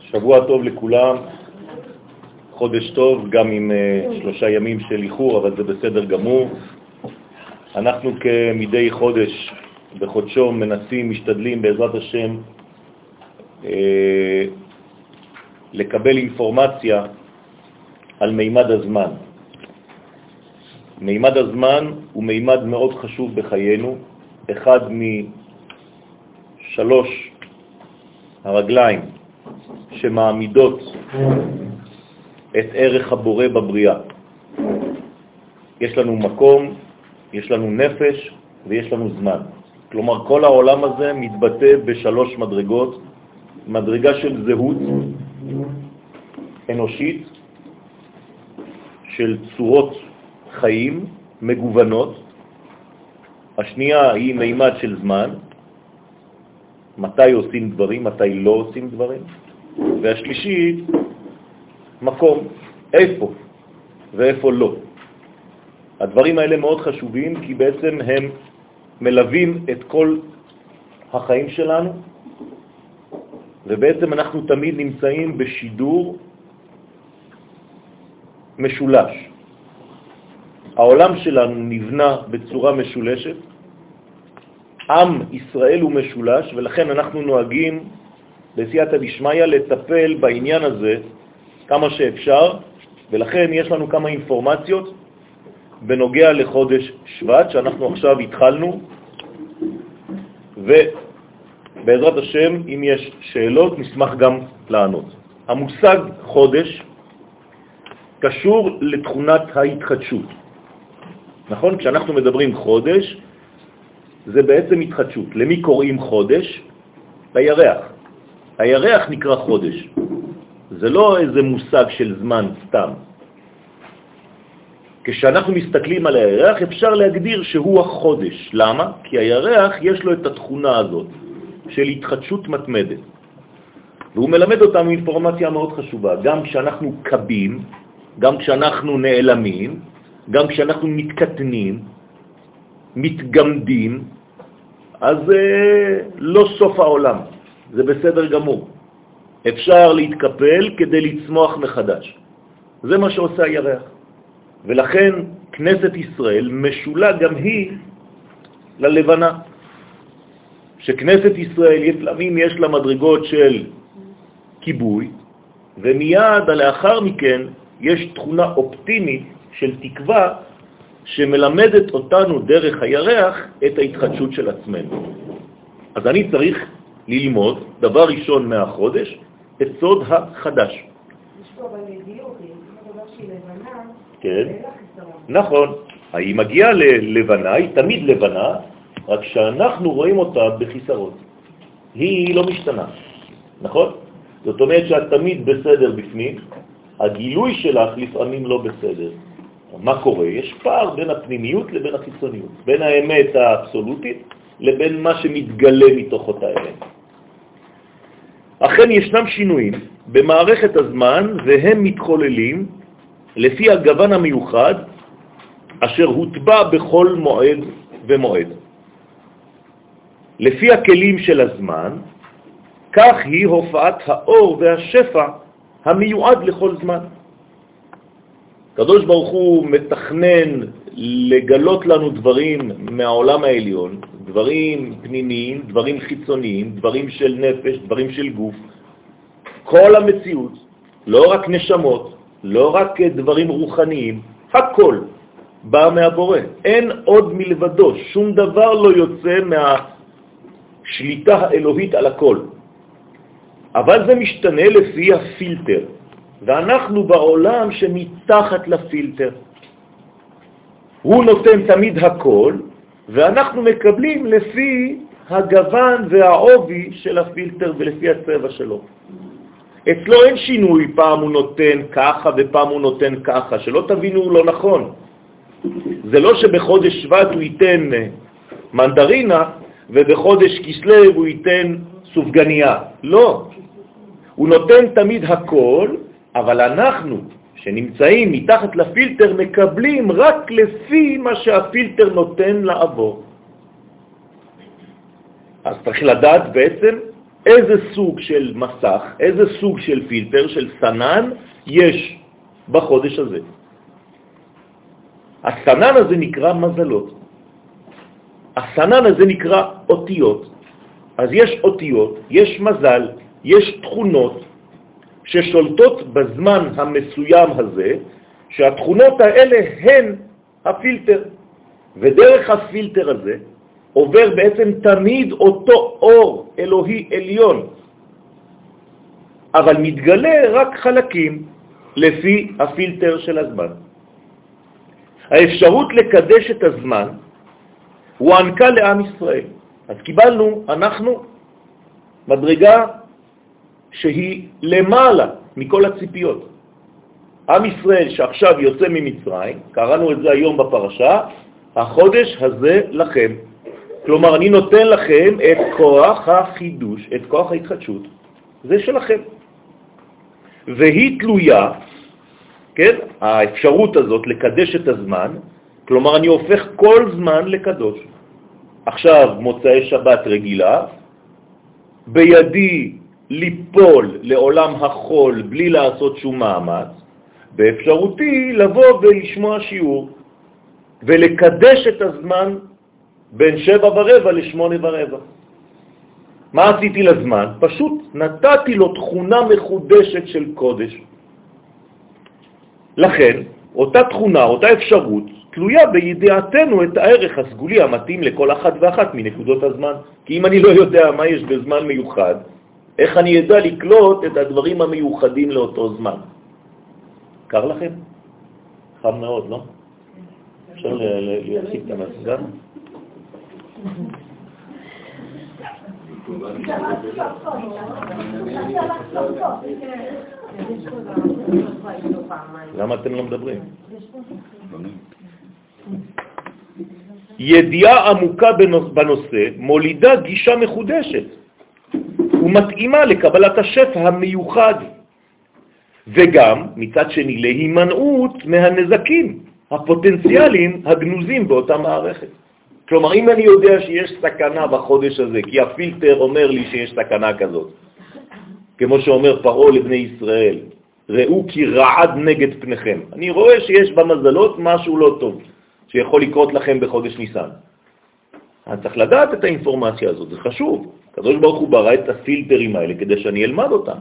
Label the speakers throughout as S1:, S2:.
S1: שבוע טוב לכולם, חודש טוב, גם עם uh, שלושה ימים של איחור, אבל זה בסדר גמור. אנחנו כמדי חודש בחודשו מנסים, משתדלים בעזרת השם uh, לקבל אינפורמציה על מימד הזמן. מימד הזמן הוא מימד מאוד חשוב בחיינו, אחד משלוש הרגליים שמעמידות את ערך הבורא בבריאה. יש לנו מקום, יש לנו נפש ויש לנו זמן. כלומר, כל העולם הזה מתבטא בשלוש מדרגות, מדרגה של זהות אנושית, של צורות חיים מגוונות, השנייה היא מימד של זמן, מתי עושים דברים, מתי לא עושים דברים, והשלישית, מקום, איפה? ואיפה לא. הדברים האלה מאוד חשובים כי בעצם הם מלווים את כל החיים שלנו, ובעצם אנחנו תמיד נמצאים בשידור משולש. העולם שלנו נבנה בצורה משולשת, עם ישראל הוא משולש, ולכן אנחנו נוהגים בסייעתא דשמיא לטפל בעניין הזה כמה שאפשר, ולכן יש לנו כמה אינפורמציות בנוגע לחודש שבט, שאנחנו עכשיו התחלנו, ובעזרת השם, אם יש שאלות, נשמח גם לענות. המושג חודש קשור לתכונת ההתחדשות. נכון? כשאנחנו מדברים חודש, זה בעצם התחדשות. למי קוראים חודש? לירח. הירח נקרא חודש. זה לא איזה מושג של זמן סתם. כשאנחנו מסתכלים על הירח אפשר להגדיר שהוא החודש. למה? כי הירח יש לו את התכונה הזאת של התחדשות מתמדת. והוא מלמד אותנו אינפורמציה מאוד חשובה. גם כשאנחנו קבים, גם כשאנחנו נעלמים, גם כשאנחנו מתקטנים, מתגמדים, אז אה, לא סוף העולם, זה בסדר גמור. אפשר להתקפל כדי לצמוח מחדש. זה מה שעושה הירח. ולכן כנסת ישראל משולה גם היא ללבנה. שכנסת ישראל, לפעמים יש לה מדרגות של כיבוי, ומיד לאחר מכן יש תכונה אופטימית של תקווה שמלמדת אותנו דרך הירח את ההתחדשות של עצמנו. אז אני צריך ללמוד, דבר ראשון מהחודש, את סוד החדש. כן, נכון. היא מגיעה ללבנה, היא תמיד לבנה, רק שאנחנו רואים אותה בחיסרון. היא לא משתנה, נכון? זאת אומרת שאת תמיד בסדר בפנים, הגילוי שלך לפעמים לא בסדר. מה קורה? יש פער בין הפנימיות לבין החיצוניות, בין האמת האבסולוטית לבין מה שמתגלה מתוך אותה אמת. אכן ישנם שינויים במערכת הזמן והם מתחוללים לפי הגוון המיוחד אשר הוטבע בכל מועד ומועד. לפי הכלים של הזמן, כך היא הופעת האור והשפע המיועד לכל זמן. הקדוש ברוך הוא מתכנן לגלות לנו דברים מהעולם העליון, דברים פנימיים, דברים חיצוניים, דברים של נפש, דברים של גוף. כל המציאות, לא רק נשמות, לא רק דברים רוחניים, הכל בא מהבורא. אין עוד מלבדו, שום דבר לא יוצא מהשליטה האלוהית על הכל. אבל זה משתנה לפי הפילטר. ואנחנו בעולם שמתחת לפילטר. הוא נותן תמיד הכל, ואנחנו מקבלים לפי הגוון והעובי של הפילטר ולפי הצבע שלו. אצלו אין שינוי, פעם הוא נותן ככה ופעם הוא נותן ככה, שלא תבינו לא נכון. זה לא שבחודש שבט הוא ייתן מנדרינה ובחודש כסלו הוא ייתן סופגניה. לא. הוא נותן תמיד הכל, אבל אנחנו, שנמצאים מתחת לפילטר, מקבלים רק לפי מה שהפילטר נותן לעבור. אז צריך לדעת בעצם איזה סוג של מסך, איזה סוג של פילטר, של סנן, יש בחודש הזה. הסנן הזה נקרא מזלות. הסנן הזה נקרא אותיות. אז יש אותיות, יש מזל, יש תכונות ששולטות בזמן המסוים הזה, שהתכונות האלה הן הפילטר. ודרך הפילטר הזה עובר בעצם תמיד אותו אור אלוהי עליון, אבל מתגלה רק חלקים לפי הפילטר של הזמן. האפשרות לקדש את הזמן הוענקה לעם ישראל. אז קיבלנו, אנחנו, מדרגה שהיא למעלה מכל הציפיות. עם ישראל שעכשיו יוצא ממצרים, קראנו את זה היום בפרשה, החודש הזה לכם. כלומר, אני נותן לכם את כוח החידוש, את כוח ההתחדשות, זה שלכם. והיא תלויה, כן, האפשרות הזאת לקדש את הזמן, כלומר אני הופך כל זמן לקדוש. עכשיו מוצאי שבת רגילה, בידי ליפול לעולם החול בלי לעשות שום מאמץ, באפשרותי לבוא ולשמוע שיעור ולקדש את הזמן בין שבע ורבע לשמונה ורבע. מה עשיתי לזמן? פשוט נתתי לו תכונה מחודשת של קודש. לכן, אותה תכונה, אותה אפשרות, תלויה בידיעתנו את הערך הסגולי המתאים לכל אחת ואחת מנקודות הזמן. כי אם אני לא יודע מה יש בזמן מיוחד, איך אני אדע לקלוט את הדברים המיוחדים לאותו זמן? קר לכם? חם מאוד, לא? אפשר להפסיק את המזגן? למה אתם לא מדברים? ידיעה עמוקה בנושא מולידה גישה מחודשת ומתאימה לקבלת השפע המיוחד, וגם, מצד שני, להימנעות מהנזקים הפוטנציאליים הגנוזים באותה מערכת. כלומר, אם אני יודע שיש סכנה בחודש הזה, כי הפילטר אומר לי שיש סכנה כזאת, כמו שאומר פרעה לבני ישראל, ראו כי רעד נגד פניכם. אני רואה שיש במזלות משהו לא טוב, שיכול לקרות לכם בחודש ניסן. אני צריך לדעת את האינפורמציה הזאת, זה חשוב. הקדוש ברוך הוא ברא את הפילטרים האלה כדי שאני אלמד אותם.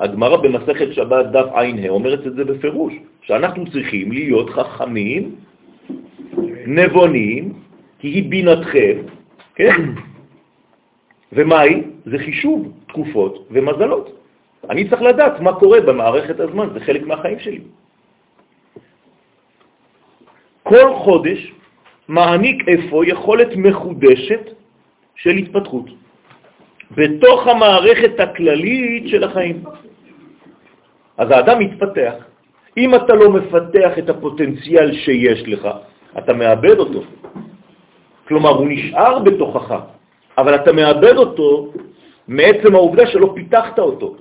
S1: הגמרא במסכת שבת דף ע"ה אומרת את זה בפירוש, שאנחנו צריכים להיות חכמים, נבונים, כי היא בינתכם, כן? ומה היא? זה חישוב תקופות ומזלות. אני צריך לדעת מה קורה במערכת הזמן, זה חלק מהחיים שלי. כל חודש מעניק אפוא יכולת מחודשת של התפתחות בתוך המערכת הכללית של החיים. אז האדם מתפתח. אם אתה לא מפתח את הפוטנציאל שיש לך, אתה מאבד אותו. כלומר, הוא נשאר בתוכך, אבל אתה מאבד אותו מעצם העובדה שלא פיתחת אותו.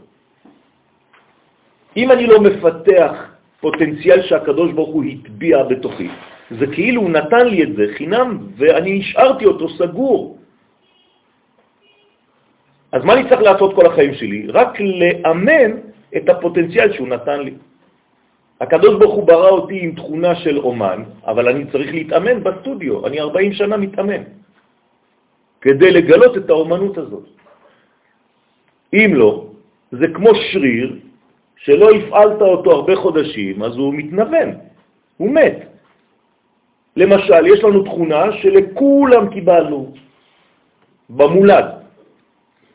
S1: אם אני לא מפתח פוטנציאל שהקדוש ברוך הוא הטביע בתוכי, זה כאילו הוא נתן לי את זה חינם ואני השארתי אותו סגור. אז מה אני צריך לעשות כל החיים שלי? רק לאמן את הפוטנציאל שהוא נתן לי. הקדוש ברוך הוא ברא אותי עם תכונה של אומן, אבל אני צריך להתאמן בסטודיו, אני 40 שנה מתאמן, כדי לגלות את האומנות הזאת. אם לא, זה כמו שריר שלא הפעלת אותו הרבה חודשים, אז הוא מתנוון, הוא מת. למשל, יש לנו תכונה שלכולם קיבלנו במולד.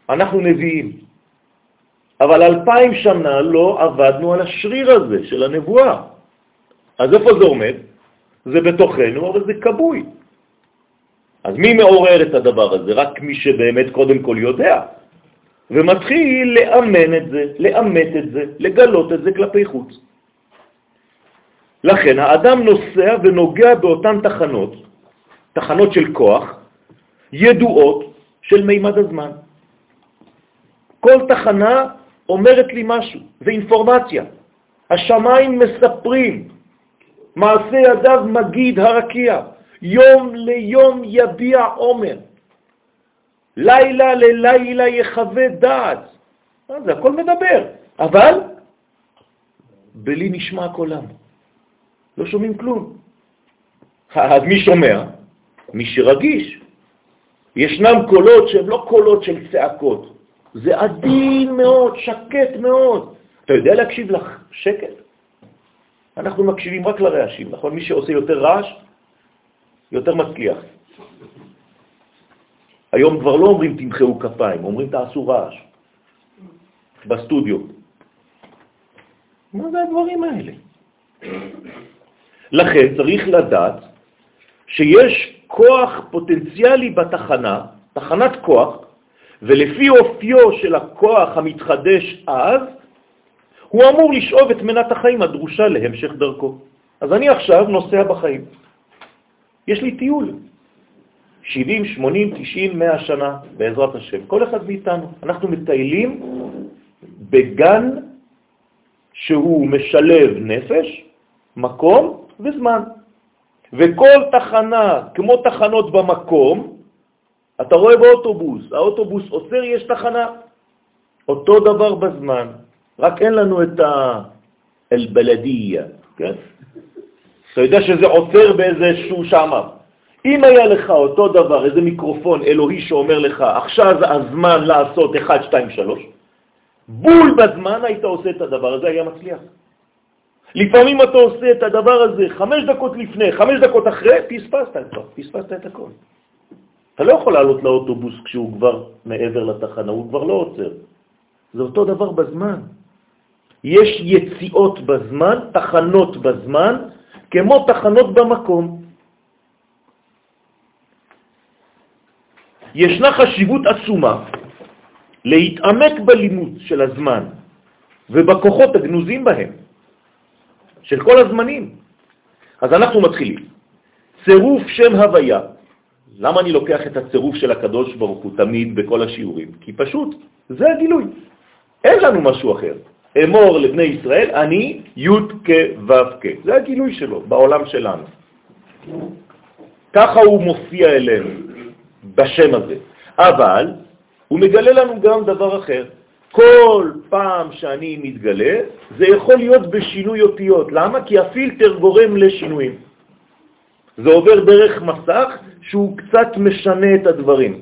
S1: אנחנו נביאים. אבל אלפיים שנה לא עבדנו על השריר הזה של הנבואה. אז איפה זה עומד? זה בתוכנו, אבל זה קבוי. אז מי מעורר את הדבר הזה? רק מי שבאמת קודם כל יודע, ומתחיל לאמן את זה, לאמת את זה, לגלות את זה כלפי חוץ. לכן האדם נוסע ונוגע באותן תחנות, תחנות של כוח, ידועות של מימד הזמן. כל תחנה אומרת לי משהו, זה אינפורמציה. השמיים מספרים, מעשה ידיו מגיד הרקיע, יום ליום יביע עומר. לילה ללילה יחווה דעת. אה, זה הכל מדבר, אבל בלי נשמע קולם. לא שומעים כלום. אז מי שומע? מי שרגיש. ישנם קולות שהם לא קולות של צעקות, זה עדין מאוד, שקט מאוד. אתה יודע להקשיב לך שקט? אנחנו מקשיבים רק לרעשים, נכון? מי שעושה יותר רעש, יותר מצליח. היום כבר לא אומרים תמחאו כפיים, אומרים תעשו רעש בסטודיו. מה זה הדברים האלה? לכן צריך לדעת שיש כוח פוטנציאלי בתחנה, תחנת כוח, ולפי אופיו של הכוח המתחדש אז, הוא אמור לשאוב את מנת החיים הדרושה להמשך דרכו. אז אני עכשיו נוסע בחיים. יש לי טיול. 70, 80, 90, 100 שנה, בעזרת השם. כל אחד מאיתנו. אנחנו מטיילים בגן שהוא משלב נפש, מקום וזמן. וכל תחנה, כמו תחנות במקום, אתה רואה באוטובוס, האוטובוס עוצר, יש תחנה. אותו דבר בזמן, רק אין לנו את האל-בלדיה, כן? אתה יודע שזה עוצר באיזשהו שמה. אם היה לך אותו דבר, איזה מיקרופון אלוהי שאומר לך, עכשיו זה הזמן לעשות 1, 2, 3, בול בזמן היית עושה את הדבר הזה, היה מצליח. לפעמים אתה עושה את הדבר הזה חמש דקות לפני, חמש דקות אחרי, פספסת את פספסת את הכל. אתה לא יכול לעלות לאוטובוס כשהוא כבר מעבר לתחנה, הוא כבר לא עוצר. זה אותו דבר בזמן. יש יציאות בזמן, תחנות בזמן, כמו תחנות במקום. ישנה חשיבות עצומה להתעמק בלימוד של הזמן ובכוחות הגנוזים בהם. של כל הזמנים. אז אנחנו מתחילים. צירוף שם הוויה. למה אני לוקח את הצירוף של הקדוש ברוך הוא תמיד בכל השיעורים? כי פשוט זה הגילוי. אין לנו משהו אחר. אמור לבני ישראל, אני י' כ' ו' כ'. זה הגילוי שלו בעולם שלנו. ככה הוא מופיע אלינו בשם הזה. אבל הוא מגלה לנו גם דבר אחר. כל פעם שאני מתגלה, זה יכול להיות בשינוי אותיות. למה? כי הפילטר גורם לשינויים. זה עובר דרך מסך שהוא קצת משנה את הדברים.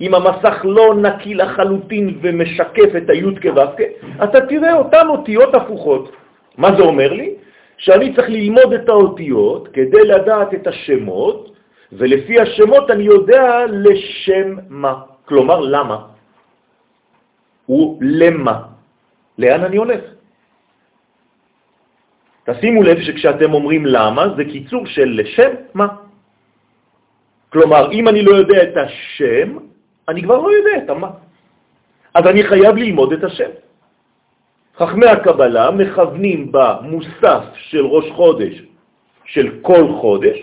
S1: אם המסך לא נקי לחלוטין ומשקף את היוד כו"ק, אתה תראה אותן אותיות הפוכות. מה זה אומר לי? שאני צריך ללמוד את האותיות כדי לדעת את השמות, ולפי השמות אני יודע לשם מה. כלומר, למה? הוא למה. לאן אני הולך? תשימו לב שכשאתם אומרים למה, זה קיצור של לשם מה. כלומר, אם אני לא יודע את השם, אני כבר לא יודע את המה. אז אני חייב ללמוד את השם. חכמי הקבלה מכוונים במוסף של ראש חודש, של כל חודש,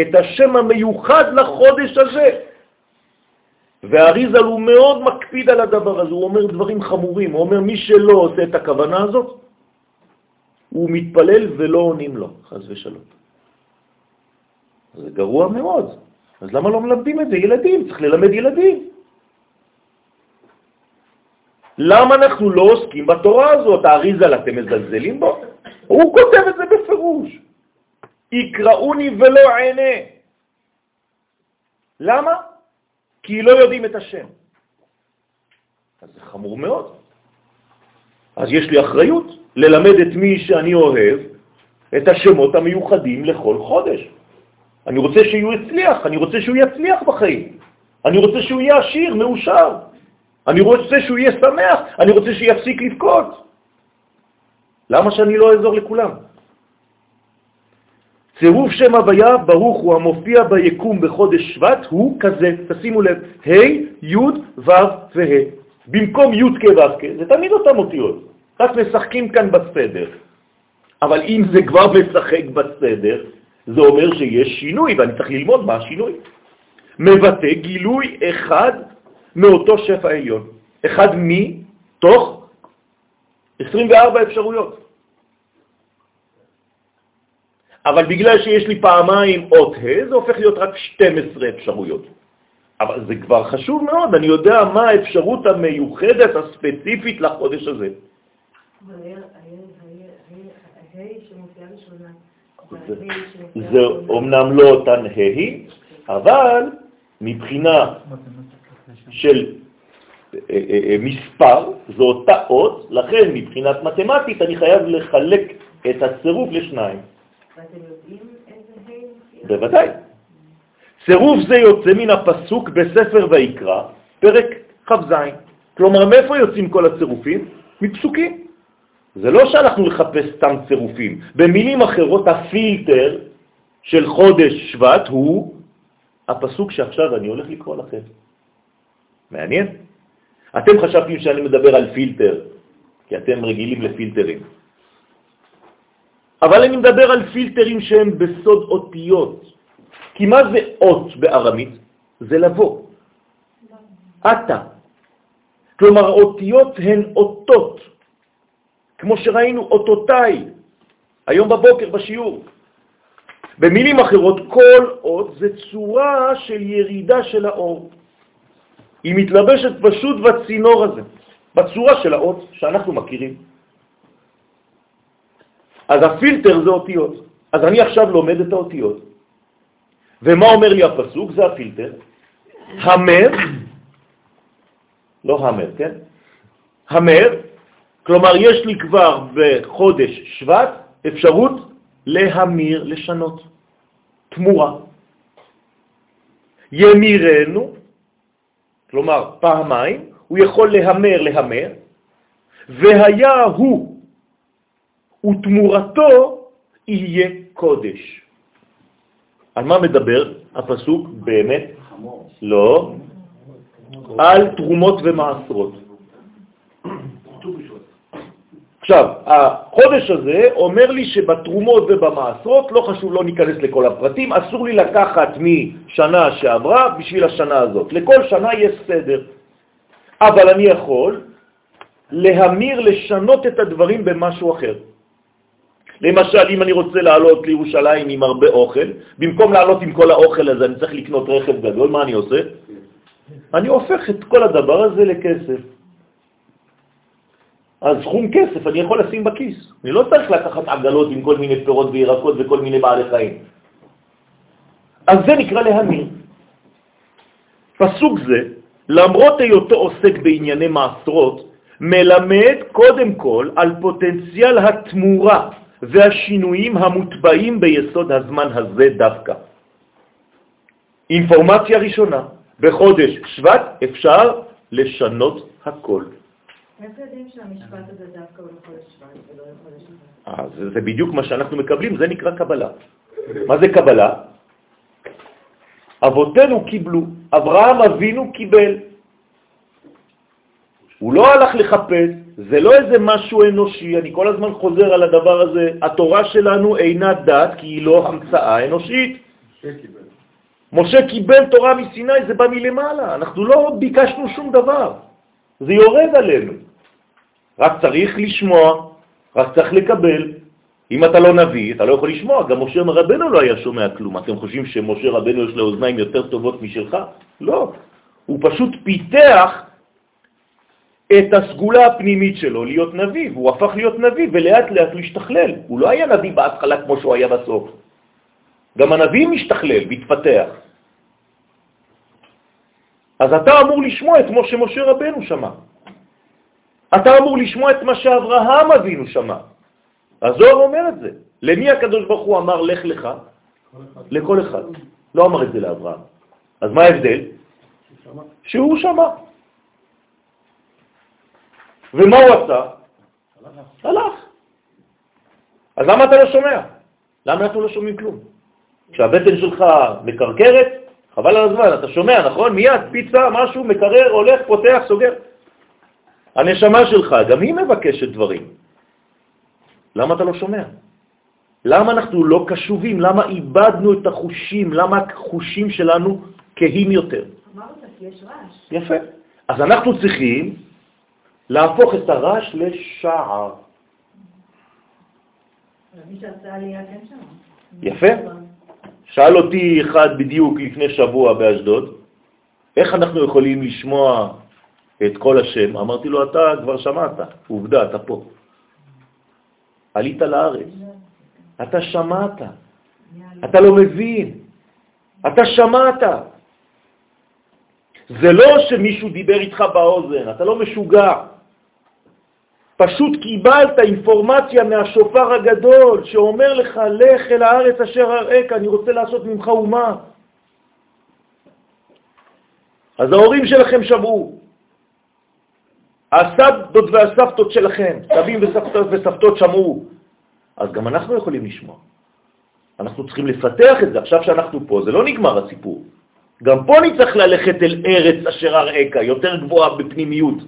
S1: את השם המיוחד לחודש הזה. והאריזל הוא מאוד מקפיד על הדבר הזה, הוא אומר דברים חמורים, הוא אומר מי שלא עושה את הכוונה הזאת, הוא מתפלל ולא עונים לו, חז ושלום. זה גרוע מאוד. אז למה לא מלמדים את זה? ילדים, צריך ללמד ילדים. למה אנחנו לא עוסקים בתורה הזאת? האריזל, אתם מזלזלים בו? הוא כותב את זה בפירוש. יקראוני ולא עיני. למה? כי לא יודעים את השם. אז זה חמור מאוד. אז יש לי אחריות ללמד את מי שאני אוהב את השמות המיוחדים לכל חודש. אני רוצה שהוא יצליח, אני רוצה שהוא יצליח בחיים. אני רוצה שהוא יהיה עשיר, מאושר. אני רוצה שהוא יהיה שמח, אני רוצה שיפסיק לבכות. למה שאני לא אעזור לכולם? צירוף שם הוויה ברוך הוא המופיע ביקום בחודש שבט הוא כזה, תשימו לב, ה', י', ו' וה'. במקום י' כ' ו' כ', זה תמיד אותם אותיות, רק משחקים כאן בסדר. אבל אם זה כבר משחק בסדר, זה אומר שיש שינוי, ואני צריך ללמוד מה השינוי. מבטא גילוי אחד מאותו שפע עליון, אחד מתוך 24 אפשרויות. אבל בגלל שיש לי פעמיים אות ה', זה הופך להיות רק 12 אפשרויות. אבל זה כבר חשוב מאוד, אני יודע מה האפשרות המיוחדת הספציפית לחודש הזה. זה אומנם לא אותן ה', אבל מבחינה של אה, אה, אה, מספר, זו אותה אות, לכן מבחינת מתמטית אני חייב לחלק את הצירוף לשניים. בוודאי. צירוף זה יוצא מן הפסוק בספר ויקרא, פרק כ"ז. כלומר, מאיפה יוצאים כל הצירופים? מפסוקים. זה לא שהלכנו לחפש סתם צירופים. במילים אחרות, הפילטר של חודש שבט הוא הפסוק שעכשיו אני הולך לקרוא לכם. מעניין? אתם חשבתם שאני מדבר על פילטר, כי אתם רגילים לפילטרים. אבל אני מדבר על פילטרים שהם בסוד אותיות. כי מה זה אות בארמית? זה לבוא. אתה. כלומר, אותיות הן אותות, כמו שראינו, אותותיי, היום בבוקר בשיעור. במילים אחרות, כל אות זה צורה של ירידה של האור. היא מתלבשת פשוט בצינור הזה, בצורה של האות שאנחנו מכירים. אז הפילטר זה אותיות. אז אני עכשיו לומד את האותיות. ומה אומר לי הפסוק? זה הפילטר. המר, לא המר, כן? המר, כלומר יש לי כבר בחודש שבט אפשרות להמיר, לשנות, תמורה. ימירנו, כלומר פעמיים, הוא יכול להמר, להמר, והיה הוא, ותמורתו יהיה קודש. על מה מדבר הפסוק באמת? לא, על תרומות ומעשרות. עכשיו, החודש הזה אומר לי שבתרומות ובמעשרות, לא חשוב, לא ניכנס לכל הפרטים, אסור לי לקחת משנה שעברה בשביל השנה הזאת. לכל שנה יש סדר. אבל אני יכול להמיר, לשנות את הדברים במשהו אחר. למשל, אם אני רוצה לעלות לירושלים עם הרבה אוכל, במקום לעלות עם כל האוכל הזה אני צריך לקנות רכב גדול, מה אני עושה? אני הופך את כל הדבר הזה לכסף. אז סכום כסף אני יכול לשים בכיס. אני לא צריך לקחת עגלות עם כל מיני פירות וירקות וכל מיני בעלי חיים. אז זה נקרא להמיר. פסוק זה, למרות היותו עוסק בענייני מעשרות, מלמד קודם כל על פוטנציאל התמורה והשינויים המוטבעים ביסוד הזמן הזה דווקא. אינפורמציה ראשונה, בחודש שבט אפשר לשנות הכל.
S2: שבט?
S1: אה, זה בדיוק מה שאנחנו מקבלים, זה נקרא קבלה. מה זה קבלה? אבותינו קיבלו, אברהם אבינו קיבל. הוא לא הלך לחפש, זה לא איזה משהו אנושי, אני כל הזמן חוזר על הדבר הזה, התורה שלנו אינה דת כי היא לא המצאה אנושית. משה קיבל תורה מסיני, זה בא מלמעלה, אנחנו לא ביקשנו שום דבר, זה יורד עלינו. רק צריך לשמוע, רק צריך לקבל. אם אתה לא נביא, אתה לא יכול לשמוע. גם משה רבנו לא היה שומע כלום. אתם חושבים שמשה רבנו יש לו אוזניים יותר טובות משלך? לא. הוא פשוט פיתח את הסגולה הפנימית שלו להיות נביא, והוא הפך להיות נביא ולאט לאט הוא השתכלל. הוא לא היה נביא בהתחלה כמו שהוא היה בסוף. גם הנביא משתכלל, מתפתח. אז אתה אמור לשמוע את כמו שמשה רבנו שמע. אתה אמור לשמוע את מה שאברהם אבינו שמע. הזוהר אומר את זה. למי הקדוש ברוך הוא אמר לך לך? לכל אחד. לא אמר את זה לאברהם. אז מה ההבדל? שהוא שמע. ומה הוא עשה? הלך. אז למה אתה לא שומע? למה אנחנו לא שומעים כלום? כשהבטן שלך מקרקרת, חבל על הזמן, אתה שומע, נכון? מיד, פיצה, משהו, מקרר, הולך, פותח, סוגר. הנשמה שלך, גם היא מבקשת דברים. למה אתה לא שומע? למה אנחנו לא קשובים? למה איבדנו את החושים? למה החושים שלנו כהים יותר?
S2: אמרת, כי יש רעש.
S1: יפה. אז אנחנו צריכים להפוך את הרעש לשער.
S2: כן.
S1: יפה. שאל אותי אחד בדיוק לפני שבוע באשדוד, איך אנחנו יכולים לשמוע את כל השם? אמרתי לו, אתה כבר שמעת, עובדה, אתה פה. עלית לארץ, אתה שמעת, אתה לא מבין, אתה שמעת. זה לא שמישהו דיבר איתך באוזן, אתה לא משוגע. פשוט קיבלת אינפורמציה מהשופר הגדול שאומר לך, לך אל הארץ אשר אראך, אני רוצה לעשות ממך אומה. אז ההורים שלכם שמעו. הסבתות והסבתות שלכם, סבים וסבתות וסבתות שמעו. אז גם אנחנו יכולים לשמוע. אנחנו צריכים לפתח את זה. עכשיו שאנחנו פה, זה לא נגמר הסיפור. גם פה צריך ללכת אל ארץ אשר אראך, יותר גבוהה בפנימיות.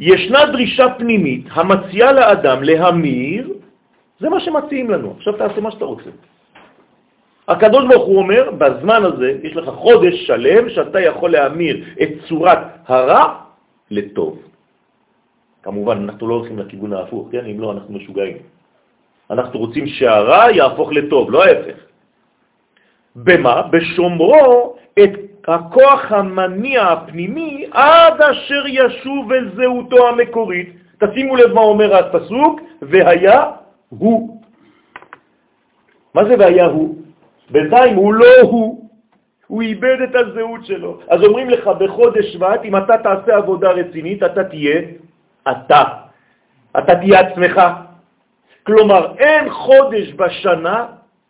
S1: ישנה דרישה פנימית המציעה לאדם להמיר, זה מה שמציעים לנו. עכשיו תעשה מה שאתה רוצה. הקדוש ברוך הוא אומר, בזמן הזה יש לך חודש שלם שאתה יכול להמיר את צורת הרע לטוב. כמובן, אנחנו לא הולכים לכיוון ההפוך, כן? אם לא, אנחנו משוגעים. אנחנו רוצים שהרע יהפוך לטוב, לא ההפך. במה? בשומרו את הכוח המניע הפנימי עד אשר ישוב אל זהותו המקורית. תשימו לב מה אומר הפסוק, והיה הוא. מה זה והיה הוא? בינתיים הוא לא הוא, הוא איבד את הזהות שלו. אז אומרים לך בחודש שבט, אם אתה תעשה עבודה רצינית, אתה תהיה אתה. אתה תהיה עצמך. כלומר, אין חודש בשנה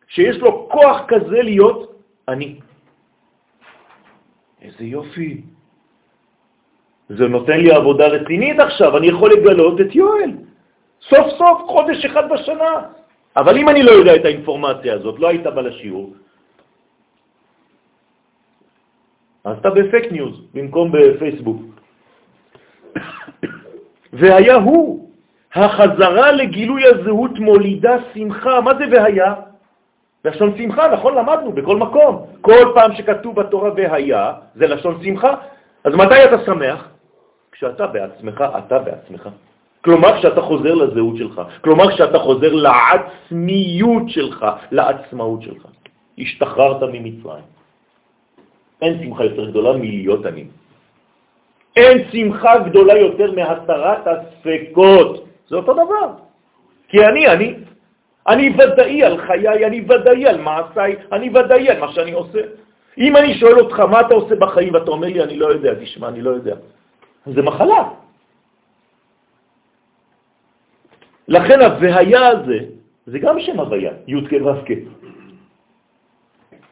S1: שיש לו כוח כזה להיות אני. איזה יופי. זה נותן לי עבודה רצינית עכשיו, אני יכול לגלות את יואל. סוף סוף חודש אחד בשנה. אבל אם אני לא יודע את האינפורמציה הזאת, לא היית בא לשיעור, אז אתה בפייק ניוז במקום בפייסבוק. והיה הוא, החזרה לגילוי הזהות מולידה שמחה. מה זה והיה? לשון שמחה, נכון? למדנו בכל מקום. כל פעם שכתוב בתורה והיה, זה לשון שמחה. אז מתי אתה שמח? כשאתה בעצמך, אתה בעצמך. כלומר, כשאתה חוזר לזהות שלך. כלומר, כשאתה חוזר לעצמיות שלך, לעצמאות שלך. השתחררת ממצרים. אין שמחה יותר גדולה מלהיות עני. אין שמחה גדולה יותר מהסרת הספקות. זה אותו דבר. כי אני, אני. אני ודאי על חיי, אני ודאי על מעשיי, אני ודאי על מה שאני עושה. אם אני שואל אותך מה אתה עושה בחיים ואתה אומר לי אני לא יודע, תשמע, אני לא יודע. זה מחלה. לכן ה"והיה" הזה, זה גם שם הוויה, י' כ' ו' כ'.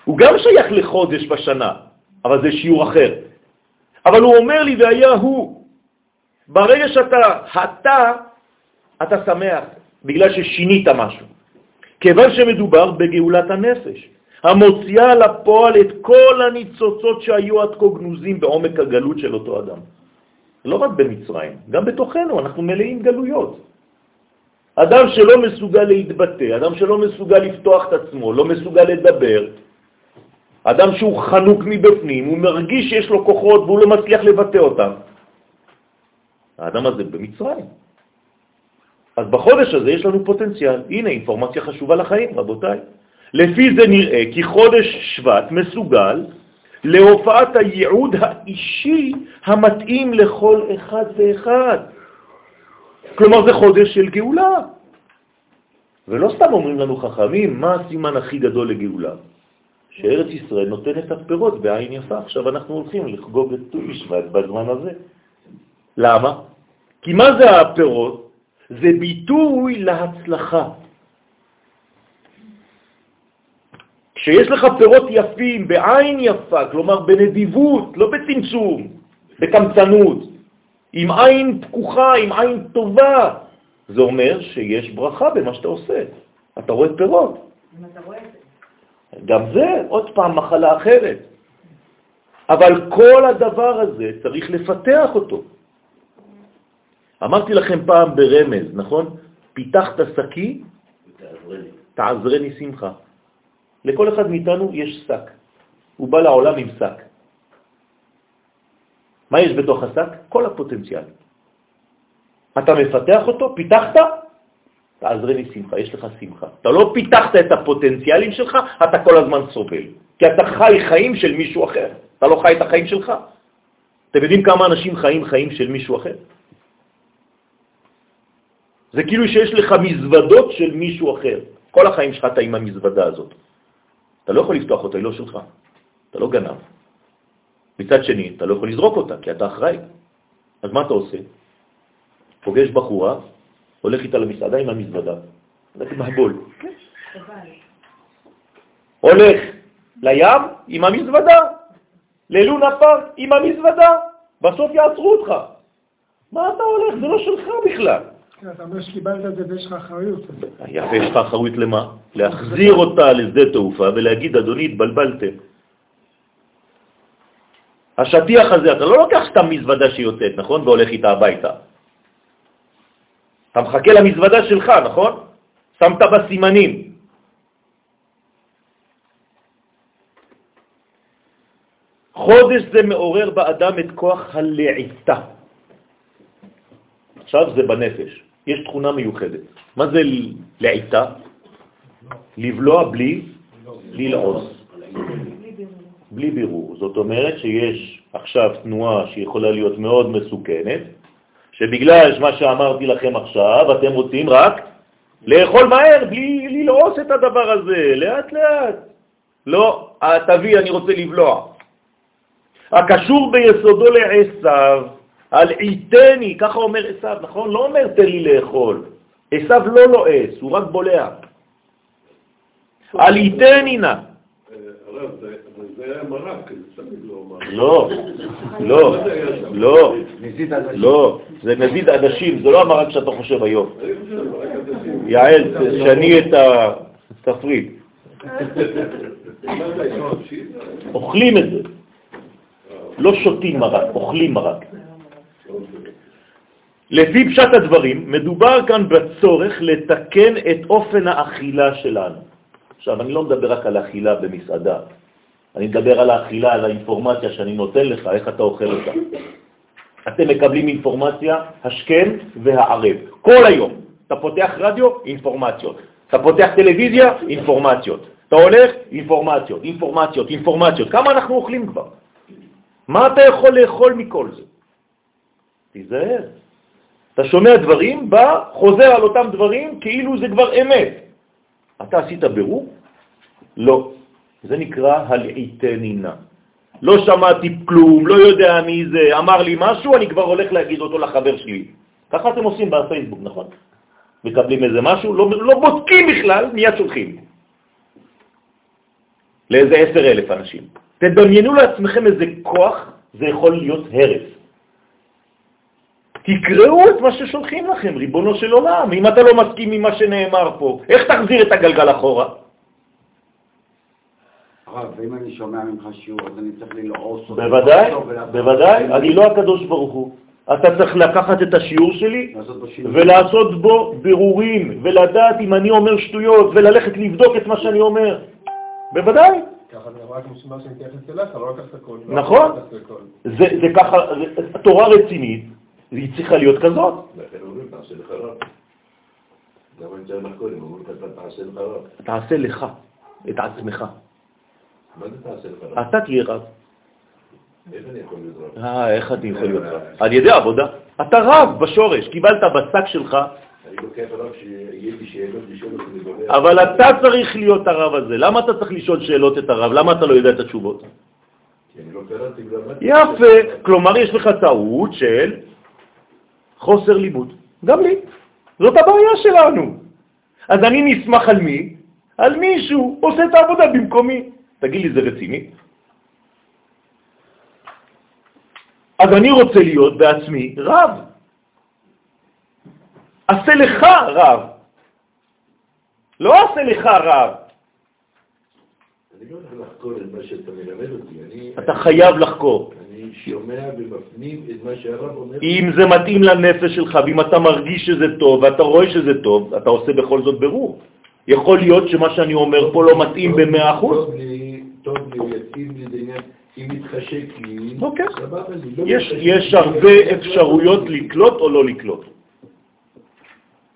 S1: הוא גם שייך לחודש בשנה, אבל זה שיעור אחר. אבל הוא אומר לי, והיה הוא. ברגע שאתה, אתה, אתה שמח, בגלל ששינית משהו. כיוון שמדובר בגאולת הנפש, המוציאה לפועל את כל הניצוצות שהיו עד כה גנוזים בעומק הגלות של אותו אדם. לא רק במצרים, גם בתוכנו, אנחנו מלאים גלויות. אדם שלא מסוגל להתבטא, אדם שלא מסוגל לפתוח את עצמו, לא מסוגל לדבר, אדם שהוא חנוק מבפנים, הוא מרגיש שיש לו כוחות והוא לא מצליח לבטא אותם. האדם הזה במצרים. אז בחודש הזה יש לנו פוטנציאל. הנה אינפורמציה חשובה לחיים, רבותיי. לפי זה נראה כי חודש שבט מסוגל להופעת הייעוד האישי המתאים לכל אחד ואחד. כלומר, זה חודש של גאולה. ולא סתם אומרים לנו חכמים, מה הסימן הכי גדול לגאולה? שארץ ישראל נותנת הפירות בעין יפה. עכשיו אנחנו הולכים לחגוג את ט"ו בשבט בזמן הזה. למה? כי מה זה הפירות? זה ביטוי להצלחה. כשיש לך פירות יפים בעין יפה, כלומר בנדיבות, לא בצמצום, בקמצנות, עם עין פקוחה, עם עין טובה, זה אומר שיש ברכה במה שאתה עושה. אתה רואה פירות. גם זה עוד פעם מחלה אחרת. אבל כל הדבר הזה צריך לפתח אותו. אמרתי לכם פעם ברמז, נכון? פיתחת שקי, תעזרני שמחה. לכל אחד מאיתנו יש שק. הוא בא לעולם עם שק. מה יש בתוך השק? כל הפוטנציאל. אתה מפתח אותו, פיתחת, תעזרני שמחה, יש לך שמחה. אתה לא פיתחת את הפוטנציאלים שלך, אתה כל הזמן סובל. כי אתה חי חיים של מישהו אחר, אתה לא חי את החיים שלך. אתם יודעים כמה אנשים חיים חיים של מישהו אחר? זה כאילו שיש לך מזוודות של מישהו אחר. כל החיים שלך אתה עם המזוודה הזאת. אתה לא יכול לפתוח אותה, היא לא שלך. אתה לא גנב. מצד שני, אתה לא יכול לזרוק אותה, כי אתה אחראי. אז מה אתה עושה? פוגש בחורה, הולך איתה למסעדה עם המזוודה. זה מהבול. הולך לים עם המזוודה, ללונה פארק עם המזוודה, בסוף יעצרו אותך. מה אתה הולך? זה לא שלך בכלל.
S3: כן, אתה אומר שקיבלת את זה ויש לך אחריות.
S1: יפה, יש לך אחריות למה? להחזיר אותה לשדה תעופה ולהגיד, אדוני, התבלבלתם. השטיח הזה, אתה לא לוקח סתם מזוודה שיוצאת, נכון? והולך איתה הביתה. אתה מחכה למזוודה שלך, נכון? שמת בה סימנים. חודש זה מעורר באדם את כוח הלעיטה. עכשיו זה בנפש, יש תכונה מיוחדת. מה זה לעיטה? לבלוע בלי ללעוז. בלי בירור. זאת אומרת שיש עכשיו תנועה שיכולה להיות מאוד מסוכנת, שבגלל מה שאמרתי לכם עכשיו, אתם רוצים רק לאכול מהר, בלי ללעוס את הדבר הזה, לאט לאט. לא, תביא, אני רוצה לבלוע. הקשור ביסודו לעשו, על עיתני, ככה אומר עשו, נכון? לא אומר תן לי לאכול. עשו לא לועס, הוא רק בולע. על עיתני נא.
S4: לא.
S1: לא, לא, לא, לא, זה נזיד עדשים, זה לא המרק שאתה חושב היום. יעל, תשני את התפריט. אוכלים את זה, לא שותים מרק, אוכלים מרק. לפי פשט הדברים, מדובר כאן בצורך לתקן את אופן האכילה שלנו. עכשיו, אני לא מדבר רק על האכילה במסעדה, אני מדבר על האכילה, על האינפורמציה שאני נותן לך, איך אתה אוכל אותה. אתם מקבלים אינפורמציה השכם והערב, כל היום. אתה פותח רדיו, אינפורמציות. אתה פותח טלוויזיה, אינפורמציות. אתה הולך, אינפורמציות, אינפורמציות, אינפורמציות. כמה אנחנו אוכלים כבר? מה אתה יכול לאכול מכל זה? תיזהר. אתה שומע דברים, בא, חוזר על אותם דברים כאילו זה כבר אמת. אתה עשית בירור? לא. זה נקרא הלעיתנינה. לא שמעתי כלום, לא יודע מי זה, אמר לי משהו, אני כבר הולך להגיד אותו לחבר שלי. ככה אתם עושים בפייסבוק, נכון? מקבלים איזה משהו, לא, לא בודקים בכלל, מיד שולחים. לאיזה עשר אלף אנשים. תדמיינו לעצמכם איזה כוח זה יכול להיות הרס. תקראו את מה ששולחים לכם, ריבונו של עולם. אם אתה לא מסכים עם מה שנאמר פה, איך תחזיר את הגלגל אחורה?
S5: הרב, ואם אני שומע ממך שיעור, אז אני צריך ללעוס אותו.
S1: בוודאי,
S5: ולעשות-
S1: בוודאי, אני לא הקדוש ברוך הוא. אתה צריך לקחת את השיעור שלי. ולעשות בו בירורים, ולדעת אם אני אומר שטויות, וללכת לבדוק את מה שאני אומר. בוודאי,
S3: ככה זה רק מה שמתייחס אליך, לא לקחת הכל.
S1: נכון.
S3: לא.
S1: זה, זה ככה, תורה רצינית, היא צריכה להיות כזאת.
S4: לכן אומרים, תעשה לך רע. למה אני צריך לחקור? הם אומרים, אתה תעשה לך רע.
S1: תעשה לך, את עצמך.
S4: מה זה תעשה לך?
S1: אתה תהיה רב.
S4: איך אני יכול להיות רע?
S1: אה, רב? על ידי עבודה. אתה רב בשורש, קיבלת בשק שלך,
S4: רב.
S1: אבל אתה צריך להיות הרב הזה. למה אתה צריך לשאול שאלות את הרב? למה אתה לא יודע את התשובות?
S4: כי אני לא.
S1: יפה. כלומר, יש לך טעות של חוסר לימוד. גם לי. זאת הבעיה שלנו. אז אני נסמך על מי? על מישהו. עושה את העבודה במקומי. תגיד לי, זה רציני? אז אני רוצה להיות בעצמי רב. עשה לך רב. לא עשה לך רב.
S4: לא
S1: אתה חייב לחקור.
S4: שומע ומפנים את מה שהרב אומר.
S1: אם זה מתאים לנפש שלך, ואם אתה מרגיש שזה טוב, ואתה רואה שזה טוב, אתה עושה בכל זאת ברור. יכול להיות שמה שאני אומר פה לא מתאים במאה אחוז.
S4: טוב לי, טוב לי, יתאים לי, זה עניין, אם מתחשק לי,
S1: אוקיי.
S4: סבבה לי. לא
S1: יש,
S4: מתחשק
S1: יש
S4: לי,
S1: הרבה אפשרויות לקלוט או לא לקלוט.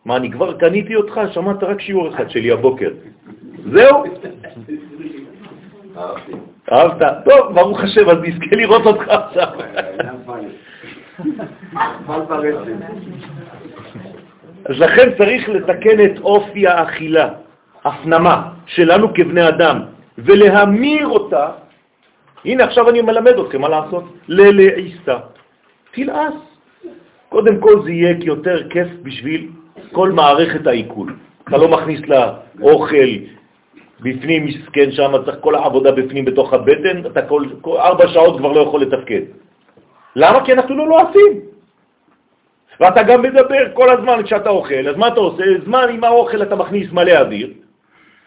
S1: מה, אני כבר קניתי אותך? שמעת רק שיעור אחד שלי הבוקר. זהו?
S4: אהבתי.
S1: אהבת? טוב, ברוך השם, אז נזכה לראות אותך עכשיו. אז לכן צריך לתקן את אופי האכילה, הפנמה שלנו כבני אדם, ולהמיר אותה, הנה עכשיו אני מלמד אתכם מה לעשות, ללעיסה. תלעס. קודם כל זה יהיה יותר כיף בשביל כל מערכת העיכול. אתה לא מכניס לה אוכל בפנים, מסכן שם, צריך כל העבודה בפנים בתוך הבטן, אתה כל, כל ארבע שעות כבר לא יכול לתפקד. למה? כי אנחנו לא לועסים. ואתה גם מדבר כל הזמן כשאתה אוכל, אז מה אתה עושה? זמן עם האוכל אתה מכניס מלא אוויר,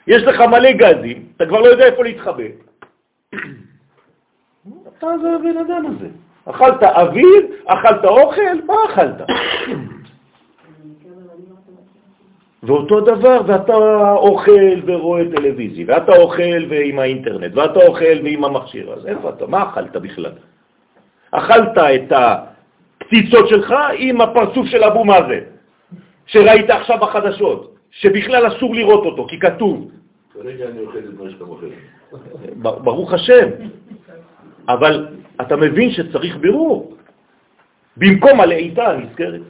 S1: יש לך מלא גזים, אתה כבר לא יודע איפה להתחבא. אתה זה הבן אדם הזה. אכלת אוויר, אכלת אוכל, מה אכלת? ואותו דבר, ואתה אוכל ורואה טלוויזיה, ואתה אוכל ועם האינטרנט, ואתה אוכל ועם המכשיר, אז איפה אתה? מה אכלת בכלל? אכלת את הקציצות שלך עם הפרצוף של אבו מאזן, שראית עכשיו בחדשות, שבכלל אסור לראות אותו, כי כתוב.
S4: כרגע אני אוכל את מה שאתה מוכר.
S1: ברוך השם. אבל אתה מבין שצריך בירור. במקום הלעיטה הנזכרת.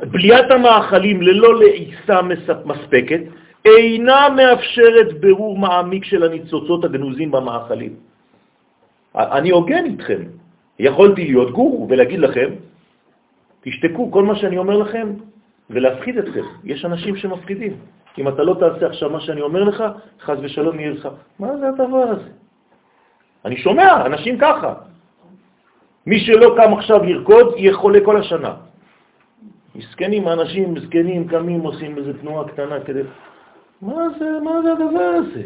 S1: בליית המאכלים ללא לעיסה מספקת אינה מאפשרת בירור מעמיק של הניצוצות הגנוזים במאכלים. אני הוגן איתכם. יכולתי להיות גורו ולהגיד לכם, תשתקו כל מה שאני אומר לכם ולהפחיד אתכם. יש אנשים שמפחידים. אם אתה לא תעשה עכשיו מה שאני אומר לך, חז ושלום יהיה לך. מה זה הדבר הזה? אני שומע, אנשים ככה. מי שלא קם עכשיו לרקוד, יהיה חולה כל השנה. מסכנים, אנשים מסכנים, קמים, עושים איזו תנועה קטנה כדי... מה זה, מה זה הדבר הזה?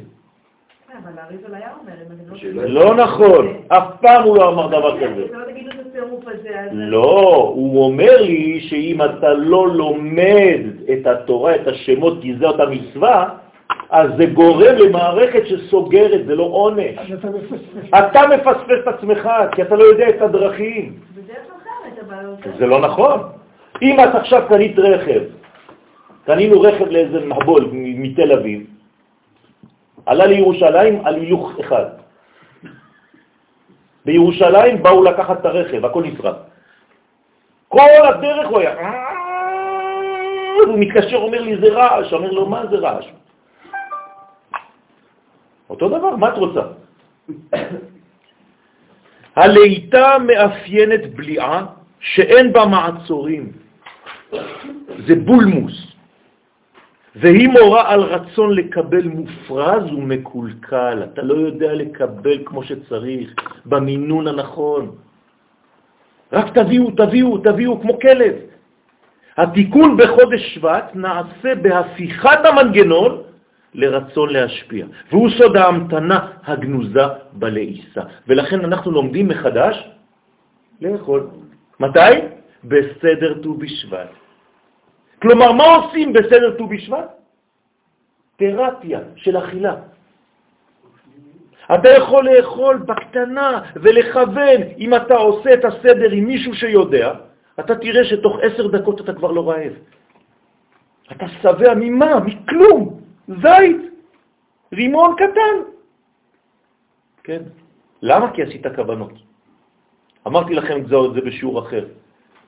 S2: אבל האריזל היה אומר, לא...
S1: לא נכון, אף פעם הוא לא אמר דבר כזה.
S2: לא.
S1: לא, הוא אומר לי שאם אתה לא לומד את התורה, את השמות, כי זאת המצווה, אז זה גורם למערכת שסוגרת, זה לא עונש. אתה מפספס את עצמך, כי אתה לא יודע את הדרכים. זה לא נכון. אם את עכשיו קנית רכב, קנינו רכב לאיזה מחבול מתל אביב, עלה לירושלים על הילוך אחד. בירושלים באו לקחת את הרכב, הכל נשרף. כל הדרך הוא היה... הוא מתקשר, אומר לי, זה רעש. אומר לו, מה זה רעש? אותו דבר, מה את רוצה? הליטה מאפיינת בליעה שאין בה מעצורים. זה בולמוס. והיא מורה על רצון לקבל מופרז ומקולקל. אתה לא יודע לקבל כמו שצריך, במינון הנכון. רק תביאו, תביאו, תביאו, כמו כלב. התיקון בחודש שבט נעשה בהפיכת המנגנון לרצון להשפיע, והוא סוד ההמתנה הגנוזה בלעיסה. ולכן אנחנו לומדים מחדש לאכול. מתי? בסדר ט"ו בשבט. כלומר, מה עושים בסדר ט"ו בשבט? תרפיה של אכילה. אתה יכול לאכול בקטנה ולכוון. אם אתה עושה את הסדר עם מישהו שיודע, אתה תראה שתוך עשר דקות אתה כבר לא רעב. אתה שבע ממה? מכלום. זית, רימון קטן. כן. למה? כי עשית כוונות. אמרתי לכם את זה בשיעור אחר.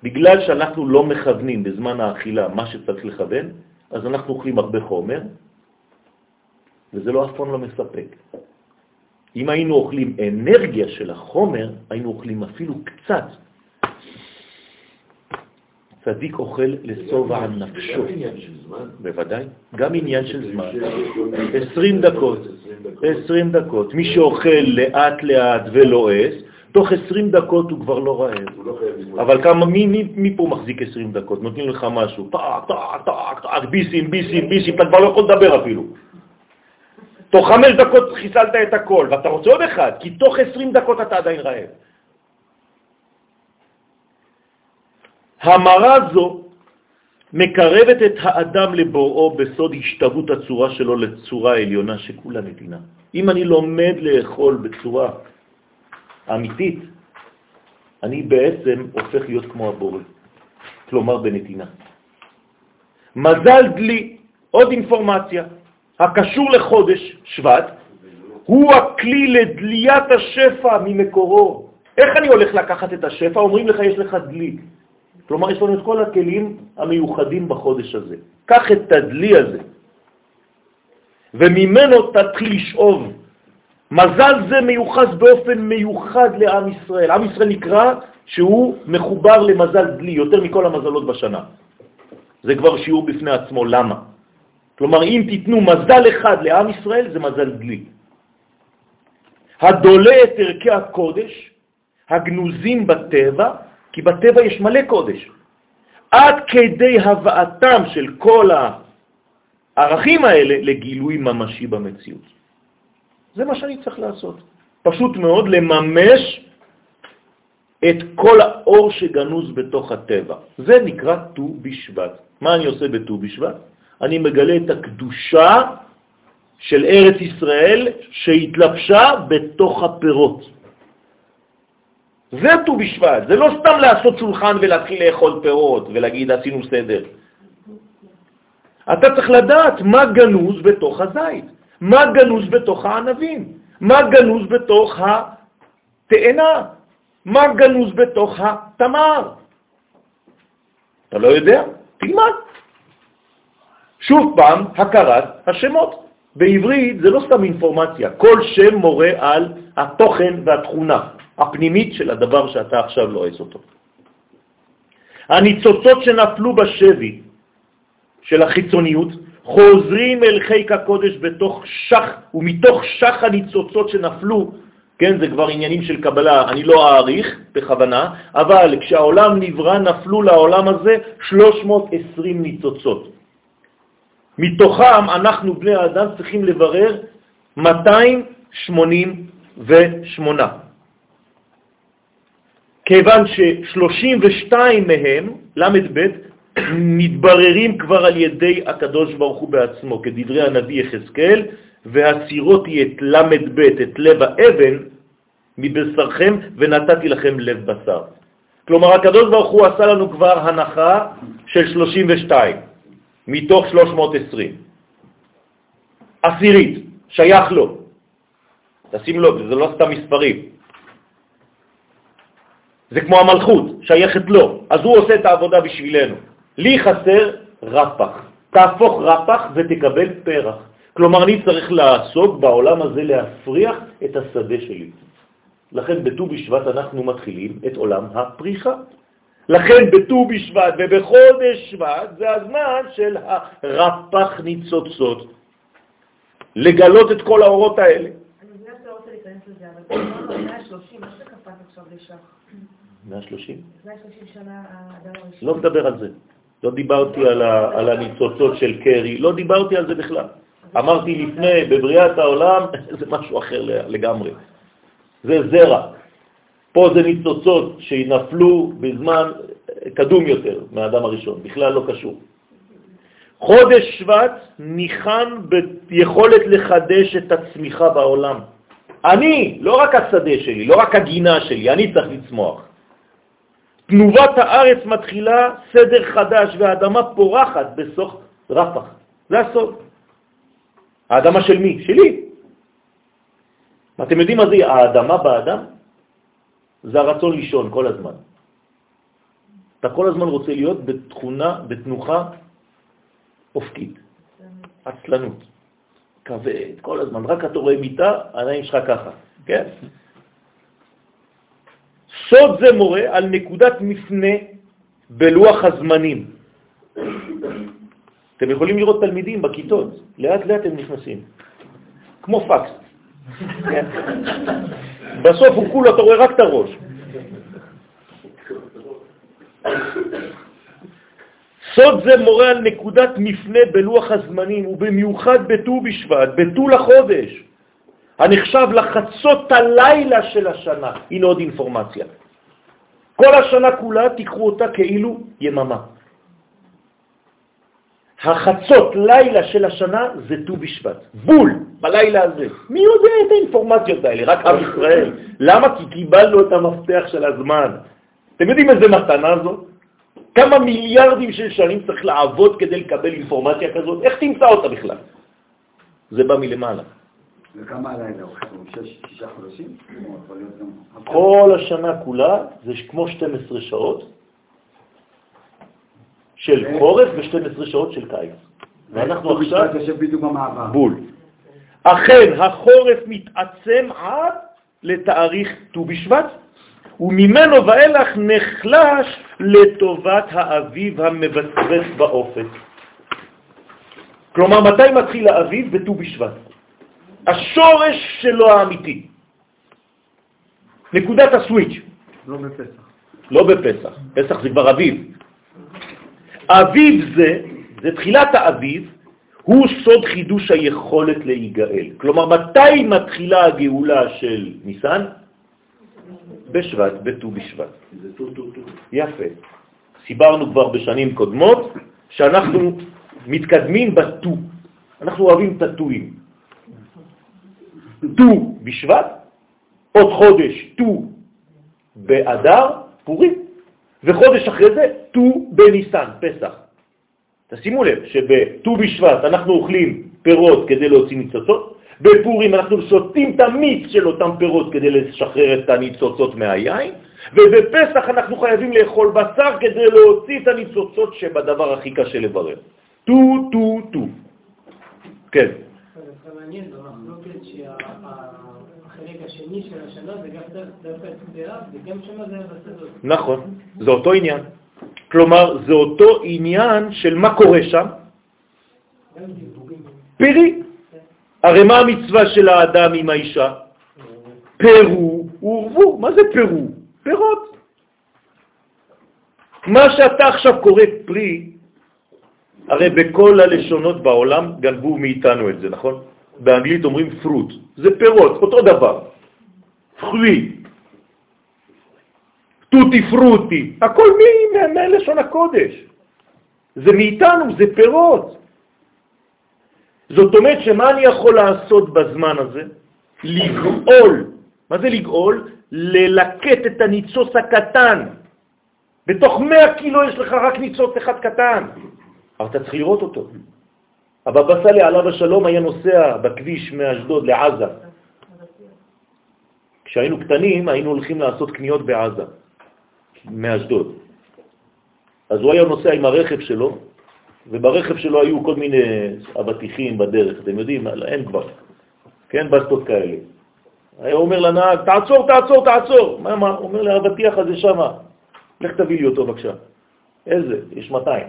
S1: בגלל שאנחנו לא מכוונים בזמן האכילה מה שצריך לכוון, אז אנחנו אוכלים הרבה חומר, וזה לא אף פעם לא מספק. אם היינו אוכלים אנרגיה של החומר, היינו אוכלים אפילו קצת. צדיק אוכל לשובע נפשו. בוודאי, גם עניין של זמן. 20 דקות, 20 דקות. מי שאוכל לאט לאט ולועס, תוך 20 דקות הוא כבר לא רעב. אבל כמה, מי, מי, מי פה מחזיק 20 דקות? נותנים לך משהו, טק, טק, טק, טק, ביסים, ביסים, ביסים, אתה כבר לא יכול לדבר אפילו. תוך חמש דקות חיסלת את הכל, ואתה רוצה עוד אחד, כי תוך 20 דקות אתה עדיין רעב. המרה זו מקרבת את האדם לבוראו בסוד השתוות הצורה שלו לצורה העליונה שכולה נתינה. אם אני לומד לאכול בצורה אמיתית, אני בעצם הופך להיות כמו הבורא, כלומר בנתינה. מזל דלי, עוד אינפורמציה, הקשור לחודש שבט, הוא הכלי לדליית השפע ממקורו. איך אני הולך לקחת את השפע? אומרים לך, יש לך דלי. כלומר, יש לנו את כל הכלים המיוחדים בחודש הזה. קח את הדלי הזה, וממנו תתחיל לשאוב. מזל זה מיוחס באופן מיוחד לעם ישראל. עם ישראל נקרא שהוא מחובר למזל דלי, יותר מכל המזלות בשנה. זה כבר שיעור בפני עצמו, למה? כלומר, אם תיתנו מזל אחד לעם ישראל, זה מזל דלי. הדולה את ערכי הקודש, הגנוזים בטבע, כי בטבע יש מלא קודש, עד כדי הבאתם של כל הערכים האלה לגילוי ממשי במציאות. זה מה שאני צריך לעשות. פשוט מאוד לממש את כל האור שגנוז בתוך הטבע. זה נקרא ט"ו בשבט. מה אני עושה בט"ו בשבט? אני מגלה את הקדושה של ארץ ישראל שהתלבשה בתוך הפירות. זה ט"ו בשבט, זה לא סתם לעשות שולחן ולהתחיל לאכול פירות ולהגיד עשינו סדר. אתה צריך לדעת מה גנוז בתוך הזית, מה גנוז בתוך הענבים, מה גנוז בתוך התאנה, מה גנוז בתוך התמר. אתה לא יודע? תלמד. שוב פעם, הכרת השמות. בעברית זה לא סתם אינפורמציה, כל שם מורה על התוכן והתכונה הפנימית של הדבר שאתה עכשיו לועס אותו. הניצוצות שנפלו בשבי של החיצוניות חוזרים אל חיק הקודש בתוך שח, ומתוך שח הניצוצות שנפלו, כן, זה כבר עניינים של קבלה, אני לא אעריך בכוונה, אבל כשהעולם נברא נפלו לעולם הזה 320 ניצוצות. מתוכם אנחנו בני האדם צריכים לברר 288. כיוון ש-32 מהם, ל"ב, מתבררים כבר על ידי הקדוש ברוך הוא בעצמו, כדברי הנביא יחזקאל, והסירותי את ל"ב, את לב האבן, מבשרכם, ונתתי לכם לב בשר. כלומר, הקדוש ברוך הוא עשה לנו כבר הנחה של 32. מתוך 320. עשירית, שייך לו. תשים לו, זה לא סתם מספרים. זה כמו המלכות, שייכת לו. אז הוא עושה את העבודה בשבילנו. לי חסר רפח. תהפוך רפח ותקבל פרח. כלומר, אני צריך לעסוק בעולם הזה להפריח את השדה שלי. לכן בט"ו בשבט אנחנו מתחילים את עולם הפריחה. לכן בט"ו בשבט ובחודש שבט זה הזמן של הרפ"ח ניצוצות, לגלות את כל האורות האלה.
S2: אני מבינה שאתה רוצה להיכנס לזה, אבל 130, מה זה קפץ עכשיו לשח?
S1: 130?
S2: 130 שנה האדם הראשון.
S1: לא מדבר על זה. לא דיברתי על, ה, על הניצוצות של קרי, לא דיברתי על זה בכלל. אמרתי לפני, בבריאת העולם, זה משהו אחר לגמרי. זה זרע. פה זה ניצוצות שנפלו בזמן קדום יותר מהאדם הראשון, בכלל לא קשור. חודש שבט ניחן ביכולת לחדש את הצמיחה בעולם. אני, לא רק השדה שלי, לא רק הגינה שלי, אני צריך לצמוח. תנובת הארץ מתחילה סדר חדש והאדמה פורחת בסוף רפח. זה הסוד. האדמה של מי? שלי. אתם יודעים מה זה האדמה באדם? זה הרצון לישון כל הזמן. אתה כל הזמן רוצה להיות בתכונה, בתנוחה אופקית, עצלנות, כבד, כל הזמן. רק אתה רואה מיטה, העיניים שלך ככה, כן? סוד זה מורה על נקודת מפנה בלוח הזמנים. אתם יכולים לראות תלמידים בכיתות, לאט לאט הם נכנסים, כמו פקס. בסוף הוא כולו, אתה רואה רק את הראש. סוד זה מורה על נקודת מפנה בלוח הזמנים, ובמיוחד בט"ו בשבט, בט"ו לחודש, הנחשב לחצות הלילה של השנה. הנה עוד אינפורמציה. כל השנה כולה תיקחו אותה כאילו יממה. החצות לילה של השנה זה ט"ו בשבט, בול, בלילה הזה. מי יודע את האינפורמציות האלה? רק עם ישראל. למה? כי קיבלנו את המפתח של הזמן. אתם יודעים איזה מתנה זו? כמה מיליארדים של שנים צריך לעבוד כדי לקבל אינפורמציה כזאת? איך תמצא אותה בכלל? זה בא מלמעלה.
S5: וכמה הלילה הוא שישה חודשים?
S1: כל השנה כולה זה כמו 12 שעות של חורף ו-12 שעות של קיץ. ואנחנו עכשיו... בול. אכן, החורף מתעצם עד לתאריך ט"ו בשבט, וממנו ואילך נחלש לטובת האביב המבצבץ באופק. כלומר, מתי מתחיל האביב? בט"ו בשבט. השורש שלו האמיתי. נקודת הסוויץ'.
S3: לא בפסח.
S1: לא בפסח, פסח זה כבר אביב. אביב זה, זה תחילת האביב, הוא סוד חידוש היכולת להיגאל. כלומר, מתי מתחילה הגאולה של ניסן? בשבט, בט"ו בשבט.
S4: זה טו טו טו.
S1: יפה. הסברנו כבר בשנים קודמות שאנחנו מתקדמים בט"ו. אנחנו אוהבים את הט"ואים. ט"ו בשבט, עוד חודש ט"ו באדר, פורים, וחודש אחרי זה ט"ו בניסן, פסח. תשימו לב שבט"ו בשבט אנחנו אוכלים פירות כדי להוציא ניצוצות, בפורים אנחנו שותים את המיץ של אותם פירות כדי לשחרר את הניצוצות מהיין, ובפסח אנחנו חייבים לאכול בשר כדי להוציא את הניצוצות שבדבר הכי קשה לברר. טו, טו, טו. כן.
S6: זה מעניין במחלוקת שהחלק השני של השנה זה דווקא באב וגם שנה זה היה בסדר.
S1: נכון, זה אותו עניין. כלומר, זה אותו עניין של מה קורה שם. פירי. הרי מה המצווה של האדם עם האישה? פירו ורבו. מה זה פירו? פירות. מה שאתה עכשיו קורא פרי, הרי בכל הלשונות בעולם גנבו מאיתנו את זה, נכון? באנגלית אומרים פרוט, זה פירות, אותו דבר. פרי, טוטי פרוטי, הכל מ- מה- מהלשון הקודש. זה מאיתנו, זה פירות. זאת אומרת שמה אני יכול לעשות בזמן הזה? לגאול. מה זה לגאול? ללקט את הניצוץ הקטן. בתוך 100 קילו יש לך רק ניצוץ אחד קטן, אבל אתה צריך לראות אותו. הבבא סאלי עליו השלום היה נוסע בכביש מאשדוד לעזה. כשהיינו קטנים היינו הולכים לעשות קניות בעזה, מאשדוד. אז הוא היה נוסע עם הרכב שלו, וברכב שלו היו כל מיני אבטיחים בדרך, אתם יודעים, אין כבר, כן, בסטות כאלה. היה אומר לנהג, תעצור, תעצור, תעצור. מה, מה? אומר לי, האבטיח הזה שמה, לך תביא לי אותו בבקשה. איזה? יש 200,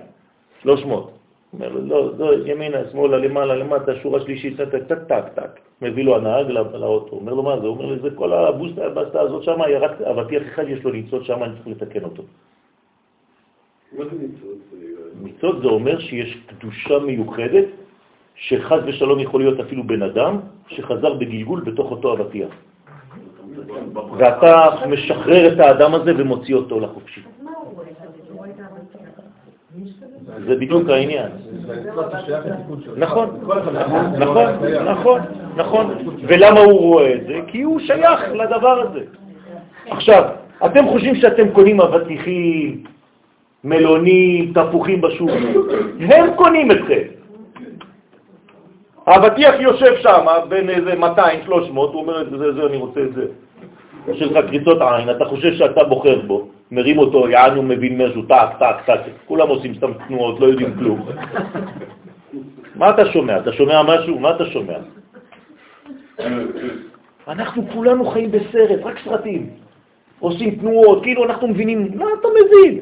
S1: 300. אומר לו, לא, לא, ימינה, שמאלה, למעלה, למטה, שורה שלישית, טק, טק, טק, טק. מביא לו הנהג לא- לאוטו. אומר לו, מה זה? אומר לי, זה כל הבוסטה, הבסטה הזאת שם, היה רק אבטיח אחד, יש לו ניצוץ שם, אני צריך לתקן אותו.
S4: מה זה ניצוץ?
S1: ניצוץ זה אומר שיש קדושה מיוחדת, שחז ושלום יכול להיות אפילו בן אדם, שחזר בגלגול בתוך אותו אבטיח. ואתה משחרר את האדם הזה ומוציא אותו לחופשי.
S2: אז מה הוא רואה? הוא רואה את האבטיח.
S1: זה בדיוק העניין. נכון, נכון, נכון, נכון. ולמה הוא רואה את זה? כי הוא שייך לדבר הזה. עכשיו, אתם חושבים שאתם קונים אבטיחים, מלונים, תפוחים בשוק, הם קונים אתכם. האבטיח יושב שם בין איזה 200, 300, הוא אומר, זה, זה, אני רוצה את זה. יש לך קריצות עין, אתה חושב שאתה בוחר בו, מרים אותו, יענו מבין משהו, טק, טק, טק, כולם עושים סתם תנועות, לא יודעים כלום. מה אתה שומע? אתה שומע משהו? מה אתה שומע? אנחנו כולנו חיים בסרט, רק סרטים. עושים תנועות, כאילו אנחנו מבינים, מה אתה מבין?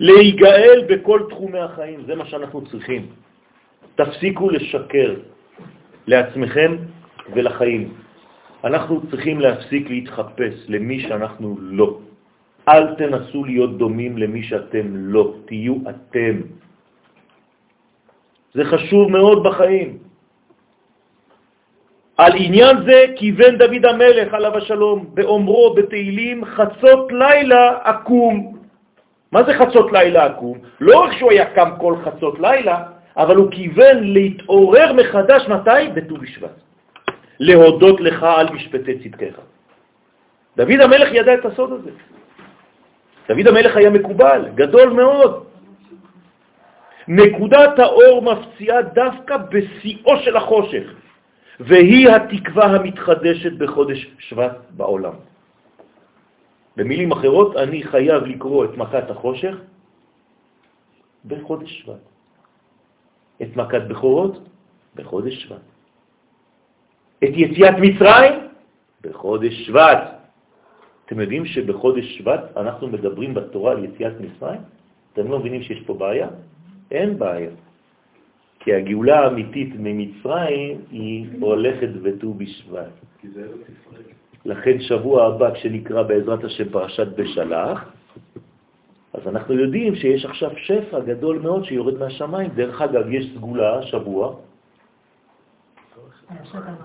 S1: להיגאל בכל תחומי החיים, זה מה שאנחנו צריכים. תפסיקו לשקר לעצמכם ולחיים. אנחנו צריכים להפסיק להתחפש למי שאנחנו לא. אל תנסו להיות דומים למי שאתם לא, תהיו אתם. זה חשוב מאוד בחיים. על עניין זה כיוון דוד המלך עליו השלום באומרו בתהילים חצות לילה אקום. מה זה חצות לילה אקום? לא רק שהוא היה קם כל חצות לילה, אבל הוא כיוון להתעורר מחדש מתי? בט"ו בשבט. להודות לך על משפטי צדקך. דוד המלך ידע את הסוד הזה. דוד המלך היה מקובל, גדול מאוד. נקודת האור מפציעה דווקא בשיאו של החושך, והיא התקווה המתחדשת בחודש שבט בעולם. במילים אחרות, אני חייב לקרוא את מכת החושך בחודש שבט. את מכת בכורות בחודש שבט. את יציאת מצרים בחודש שבט. אתם יודעים שבחודש שבט אנחנו מדברים בתורה על יציאת מצרים? אתם לא מבינים שיש פה בעיה? אין בעיה. כי הגאולה האמיתית ממצרים היא הולכת בט"ו בשבט. לכן שבוע הבא, כשנקרא בעזרת השם פרשת בשלח, אז אנחנו יודעים שיש עכשיו שפע גדול מאוד שיורד מהשמיים. דרך אגב, יש סגולה שבוע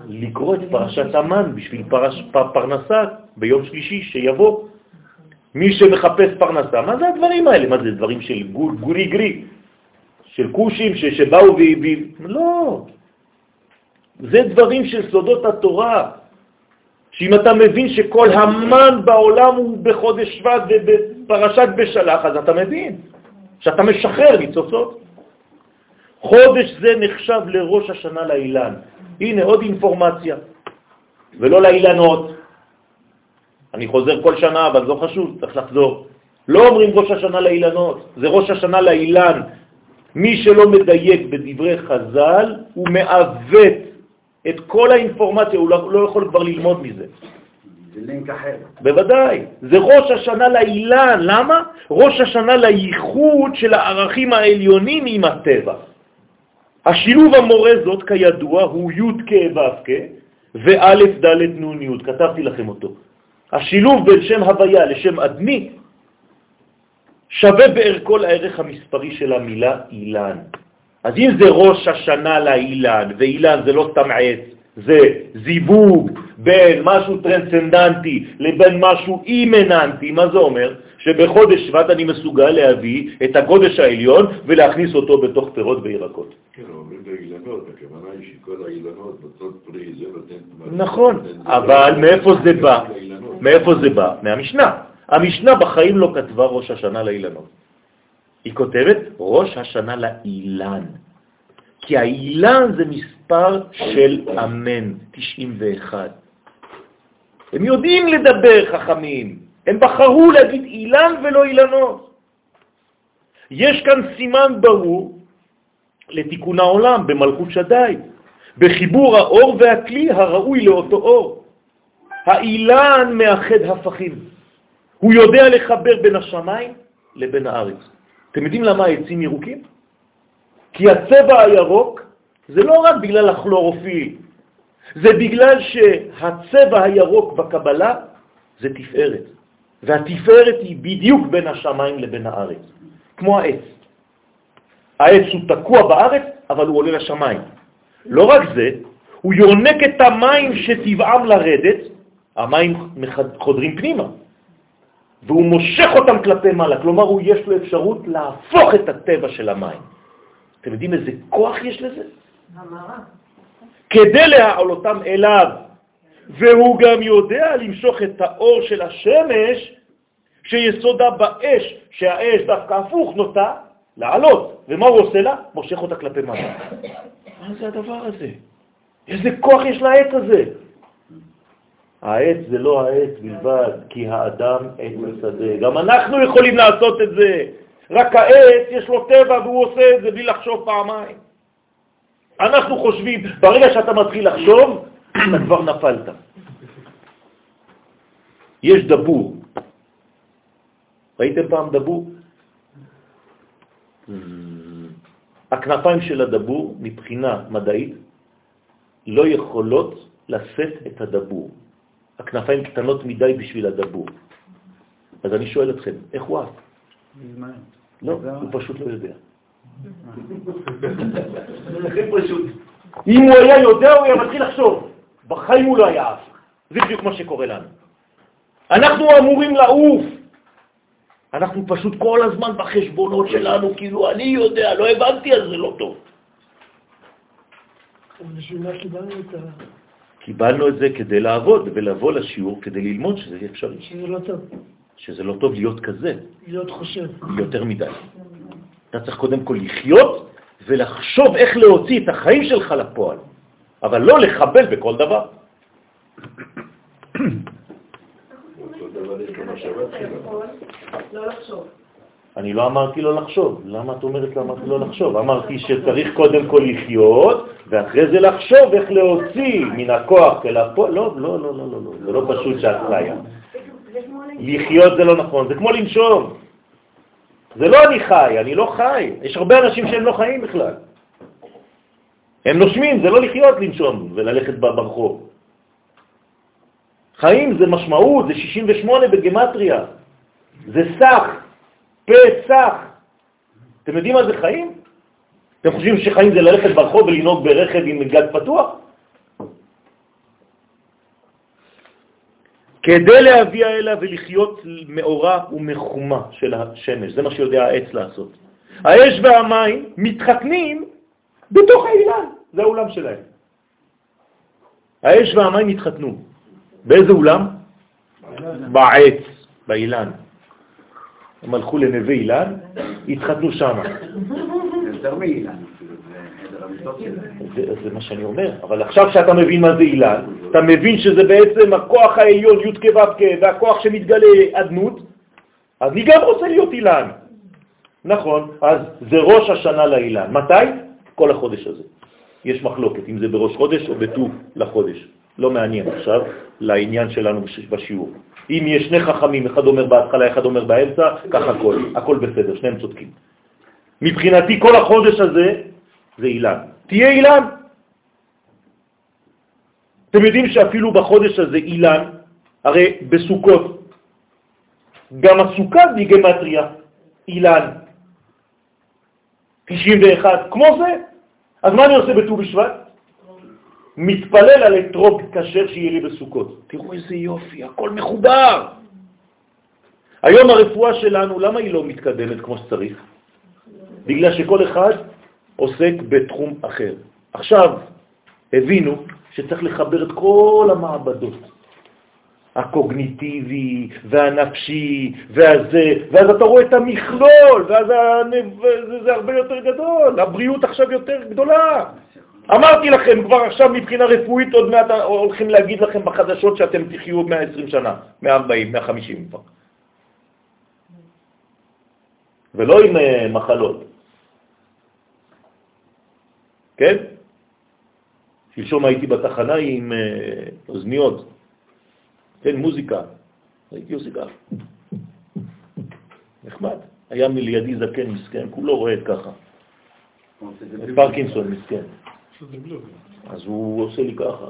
S1: לקרוא את פרשת המן בשביל פרש, פרנסה ביום שלישי שיבוא. מי שמחפש פרנסה, מה זה הדברים האלה? מה זה דברים של גול, גורי גרי, של כושים ש, שבאו והביאו? לא. זה דברים של סודות התורה, שאם אתה מבין שכל המן בעולם הוא בחודש שבט ובפרשת בשלח, אז אתה מבין שאתה משחרר ניצוצות. חודש זה נחשב לראש השנה לאילן. הנה עוד אינפורמציה, ולא לאילנות. אני חוזר כל שנה, אבל לא חשוב, צריך לחזור. לא אומרים ראש השנה לאילנות, זה ראש השנה לאילן. מי שלא מדייק בדברי חז"ל, הוא מעוות את כל האינפורמציה, הוא לא, לא יכול כבר ללמוד מזה.
S5: זה לינק אחר.
S1: בוודאי, זה ראש השנה לאילן, למה? ראש השנה לייחוד של הערכים העליונים עם הטבע. השילוב המורה זאת, כידוע, הוא י' כ' ו' וא' ד' נ' י', כתבתי לכם אותו. השילוב בין שם הוויה לשם אדמי שווה בערכו לערך המספרי של המילה אילן. אז אם זה ראש השנה לאילן, ואילן זה לא סתם עץ, זה זיווג בין משהו טרנסצנדנטי לבין משהו אימננטי, מה זה אומר? שבחודש שבט אני מסוגל להביא את הגודש העליון ולהכניס אותו בתוך פירות וירקות.
S4: כן, אומרים באילנות, הכוונה היא שכל האילנות נותנות פרי, זה נותן...
S1: נכון, אבל מאיפה זה בא? מאיפה זה בא? מהמשנה. המשנה בחיים לא כתבה ראש השנה לאילנות. היא כותבת ראש השנה לאילן. כי האילן זה מספר של אמן, 91. הם יודעים לדבר חכמים, הם בחרו להגיד אילן ולא אילנות. יש כאן סימן ברור לתיקון העולם במלכות שדי, בחיבור האור והכלי הראוי לאותו אור. האילן מאחד הפכים. הוא יודע לחבר בין השמיים לבין הארץ. אתם יודעים למה העצים ירוקים? כי הצבע הירוק זה לא רק בגלל הכלורופיל, זה בגלל שהצבע הירוק בקבלה זה תפארת, והתפארת היא בדיוק בין השמיים לבין הארץ, כמו העץ. העץ הוא תקוע בארץ, אבל הוא עולה לשמיים. לא רק זה, הוא יונק את המים שטבעם לרדת, המים חודרים פנימה, והוא מושך אותם כלפי מעלה, כלומר הוא יש לו אפשרות להפוך את הטבע של המים. אתם יודעים איזה כוח יש לזה?
S2: המרה.
S1: כדי להעלותם אליו, והוא גם יודע למשוך את האור של השמש שיסודה באש, שהאש דווקא הפוך נוטה לעלות. ומה הוא עושה לה? מושך אותה כלפי מעלה. מה זה הדבר הזה? איזה כוח יש לעץ הזה? העץ זה לא העץ בלבד, כי האדם עץ השדה. גם אנחנו יכולים לעשות את זה. רק העץ יש לו טבע והוא עושה את זה בלי לחשוב פעמיים. אנחנו חושבים, ברגע שאתה מתחיל לחשוב, אתה כבר נפלת. יש דבור. ראיתם פעם דבור? הכנפיים של הדבור, מבחינה מדעית, לא יכולות לשאת את הדבור. הכנפיים קטנות מדי בשביל הדבור. אז אני שואל אתכם, איך הוא עף? לא, הוא פשוט לא יודע. אם הוא היה יודע, הוא היה מתחיל לחשוב. בחיים הוא לא היה עף. זה בדיוק מה שקורה לנו. אנחנו אמורים לעוף. אנחנו פשוט כל הזמן בחשבונות שלנו, כאילו אני יודע, לא הבנתי, אז זה לא טוב.
S6: קיבלנו את
S1: זה כדי לעבוד ולבוא לשיעור כדי ללמוד שזה אפשרי.
S6: שזה לא טוב.
S1: שזה לא טוב להיות כזה,
S6: להיות חושב.
S1: יותר מדי. אתה צריך קודם כל לחיות ולחשוב איך להוציא את החיים שלך לפועל, אבל לא לחבל בכל דבר.
S2: לא לחשוב.
S1: אני לא אמרתי לא לחשוב. למה את אומרת לא אמרתי לא לחשוב? אמרתי שצריך קודם כל לחיות, ואחרי זה לחשוב איך להוציא מן הכוח אל הפועל. לא, לא, לא, לא, לא, לא, זה לא פשוט שאת חיה. לחיות זה לא נכון, זה כמו לנשום. זה לא אני חי, אני לא חי. יש הרבה אנשים שהם לא חיים בכלל. הם נושמים, זה לא לחיות, לנשום וללכת ברחוב. חיים זה משמעות, זה 68 בגמטריה. זה סך, פסח. אתם יודעים מה זה חיים? אתם חושבים שחיים זה ללכת ברחוב ולנהוג ברכב עם גג פתוח? כדי להביא אליו ולחיות מאורה ומחומה של השמש. זה מה שיודע העץ לעשות. האש והמים מתחתנים בתוך האילן, זה האולם שלהם. האש והמים התחתנו. באיזה אולם? בעץ, באילן. הם הלכו לנווה אילן, התחתנו שם.
S5: זה יותר מאילן אפילו, זה
S1: מה שאני אומר, אבל עכשיו שאתה מבין מה זה אילן, אתה מבין שזה בעצם הכוח העליון י' כו' והכוח שמתגלה אדנות, אז אני גם רוצה להיות אילן. נכון, אז זה ראש השנה לאילן. מתי? כל החודש הזה. יש מחלוקת אם זה בראש חודש או בט"ו לחודש. לא מעניין עכשיו לעניין שלנו בש- בשיעור. אם יש שני חכמים, אחד אומר בהתחלה, אחד אומר באמצע, כך הכל, הכל בסדר, שניהם צודקים. מבחינתי כל החודש הזה זה אילן. תהיה אילן. אתם יודעים שאפילו בחודש הזה אילן, הרי בסוכות, גם הסוכה בגמטריה, אילן. 91, כמו זה. אז מה אני עושה בט"ו בשבט? מתפלל על אתרוג כשר שיהיה לי בסוכות. תראו איזה יופי, הכל מחובר. היום הרפואה שלנו, למה היא לא מתקדמת כמו שצריך? בגלל שכל אחד עוסק בתחום אחר. עכשיו הבינו שצריך לחבר את כל המעבדות, הקוגניטיבי והנפשי והזה, ואז אתה רואה את המכלול, ואז הנב... זה, זה הרבה יותר גדול, הבריאות עכשיו יותר גדולה. אמרתי לכם כבר עכשיו מבחינה רפואית, עוד מעט הולכים להגיד לכם בחדשות שאתם תחיו 120 שנה, 140, 150 כבר. ולא עם אה, מחלות. כן? שלשום הייתי בתחנה עם אה, אוזניות, כן, מוזיקה. הייתי עושה ככה. נחמד. היה מלידי זקן מסכן, כולו רועד ככה. פרקינסון מסכן. אז הוא עושה לי ככה.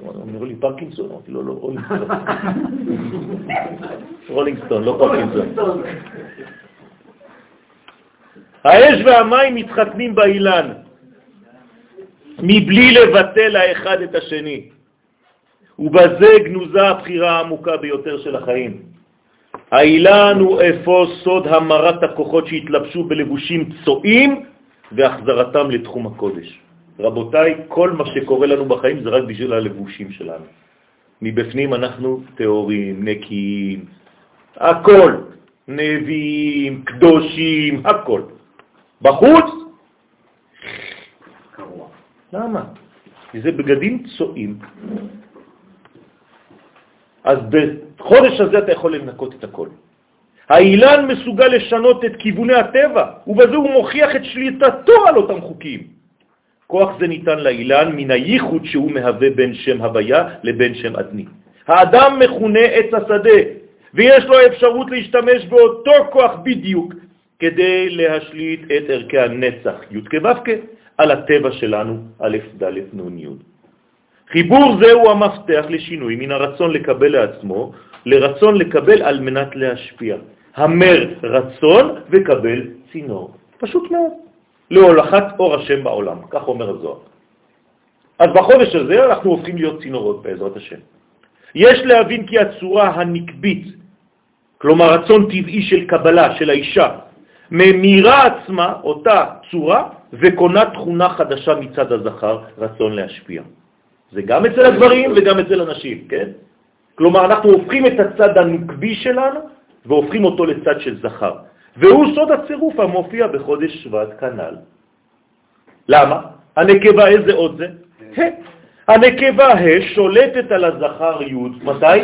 S1: הוא אומר לי, פרקינסון? אמרתי לו, לא, רולינגסטון. רולינגסטון, לא פרקינסון. האש והמים מתחתנים באילן, מבלי לבטל האחד את השני, ובזה גנוזה הבחירה העמוקה ביותר של החיים. האילן הוא אפוא סוד המרת הכוחות שהתלבשו בלבושים צועים והחזרתם לתחום הקודש. רבותיי, כל מה שקורה לנו בחיים זה רק בשביל הלבושים שלנו. מבפנים אנחנו תיאורים, נקיים, הכל, נביאים, קדושים, הכל. בחוץ,
S5: קרוע.
S1: למה? כי זה בגדים צועים. אז בחודש הזה אתה יכול לנקות את הכל. האילן מסוגל לשנות את כיווני הטבע, ובזה הוא מוכיח את שליטתו על אותם חוקים. כוח זה ניתן לאילן מן הייחוד שהוא מהווה בין שם הוויה לבין שם אדני. האדם מכונה עץ השדה, ויש לו אפשרות להשתמש באותו כוח בדיוק כדי להשליט את ערכי הנצח, י' על הטבע שלנו, א', ד', נ', י'. חיבור זה הוא המפתח לשינוי מן הרצון לקבל לעצמו לרצון לקבל על מנת להשפיע. המר רצון וקבל צינור. פשוט מאוד. להולכת אור השם בעולם, כך אומר הזוהר. אז בחודש הזה אנחנו הופכים להיות צינורות בעזרת השם. יש להבין כי הצורה הנקבית, כלומר רצון טבעי של קבלה של האישה, ממירה עצמה אותה צורה וקונה תכונה חדשה מצד הזכר, רצון להשפיע. זה גם אצל הגברים וגם אצל הנשים, כן? כלומר, אנחנו הופכים את הצד הנוקבי שלנו והופכים אותו לצד של זכר. והוא סוד הצירוף המופיע בחודש שבט כנ"ל. למה? הנקבה, איזה עוד זה? ה. הנקבה ה שולטת על הזכר י', מתי?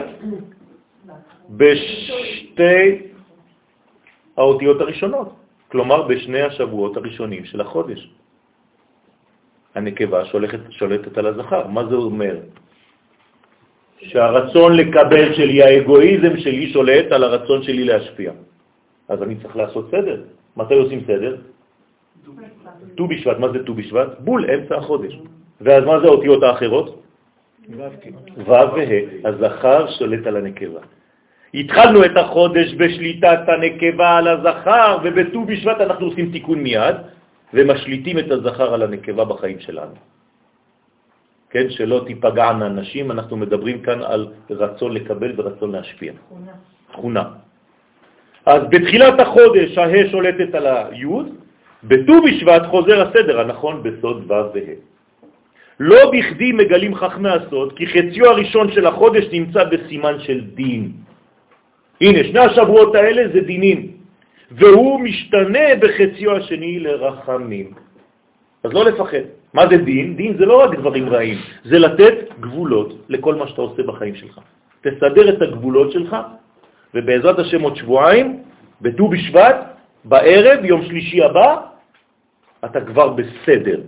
S1: בשתי האותיות הראשונות, כלומר בשני השבועות הראשונים של החודש. הנקבה שולטת, שולטת על הזכר. מה זה אומר? שהרצון לקבל שלי, האגואיזם שלי שולט על הרצון שלי להשפיע. אז אני צריך לעשות סדר. מתי עושים סדר? ט"ו בשבט. מה זה ט"ו בשבט? בול, אמצע החודש. ואז מה זה האותיות האחרות? ו' וה'. הזכר שולט על הנקבה. התחלנו את החודש בשליטת הנקבה על הזכר, ובט"ו בשבט אנחנו עושים תיקון מיד, ומשליטים את הזכר על הנקבה בחיים שלנו. כן, שלא תיפגענה נשים, אנחנו מדברים כאן על רצון לקבל ורצון להשפיע. תכונה. תכונה. אז בתחילת החודש הה שולטת על היוד, בט"ו בשבט חוזר הסדר הנכון בסוד ו' וה'. לא בכדי מגלים חכמי הסוד, כי חציו הראשון של החודש נמצא בסימן של דין. הנה, שני השבועות האלה זה דינים, והוא משתנה בחציו השני לרחמים. אז לא לפחד. מה זה דין? דין זה לא רק דברים רעים, זה לתת גבולות לכל מה שאתה עושה בחיים שלך. תסדר את הגבולות שלך, ובעזרת השם עוד שבועיים, בט"ו בשבט, בערב, יום שלישי הבא, אתה כבר בסדר.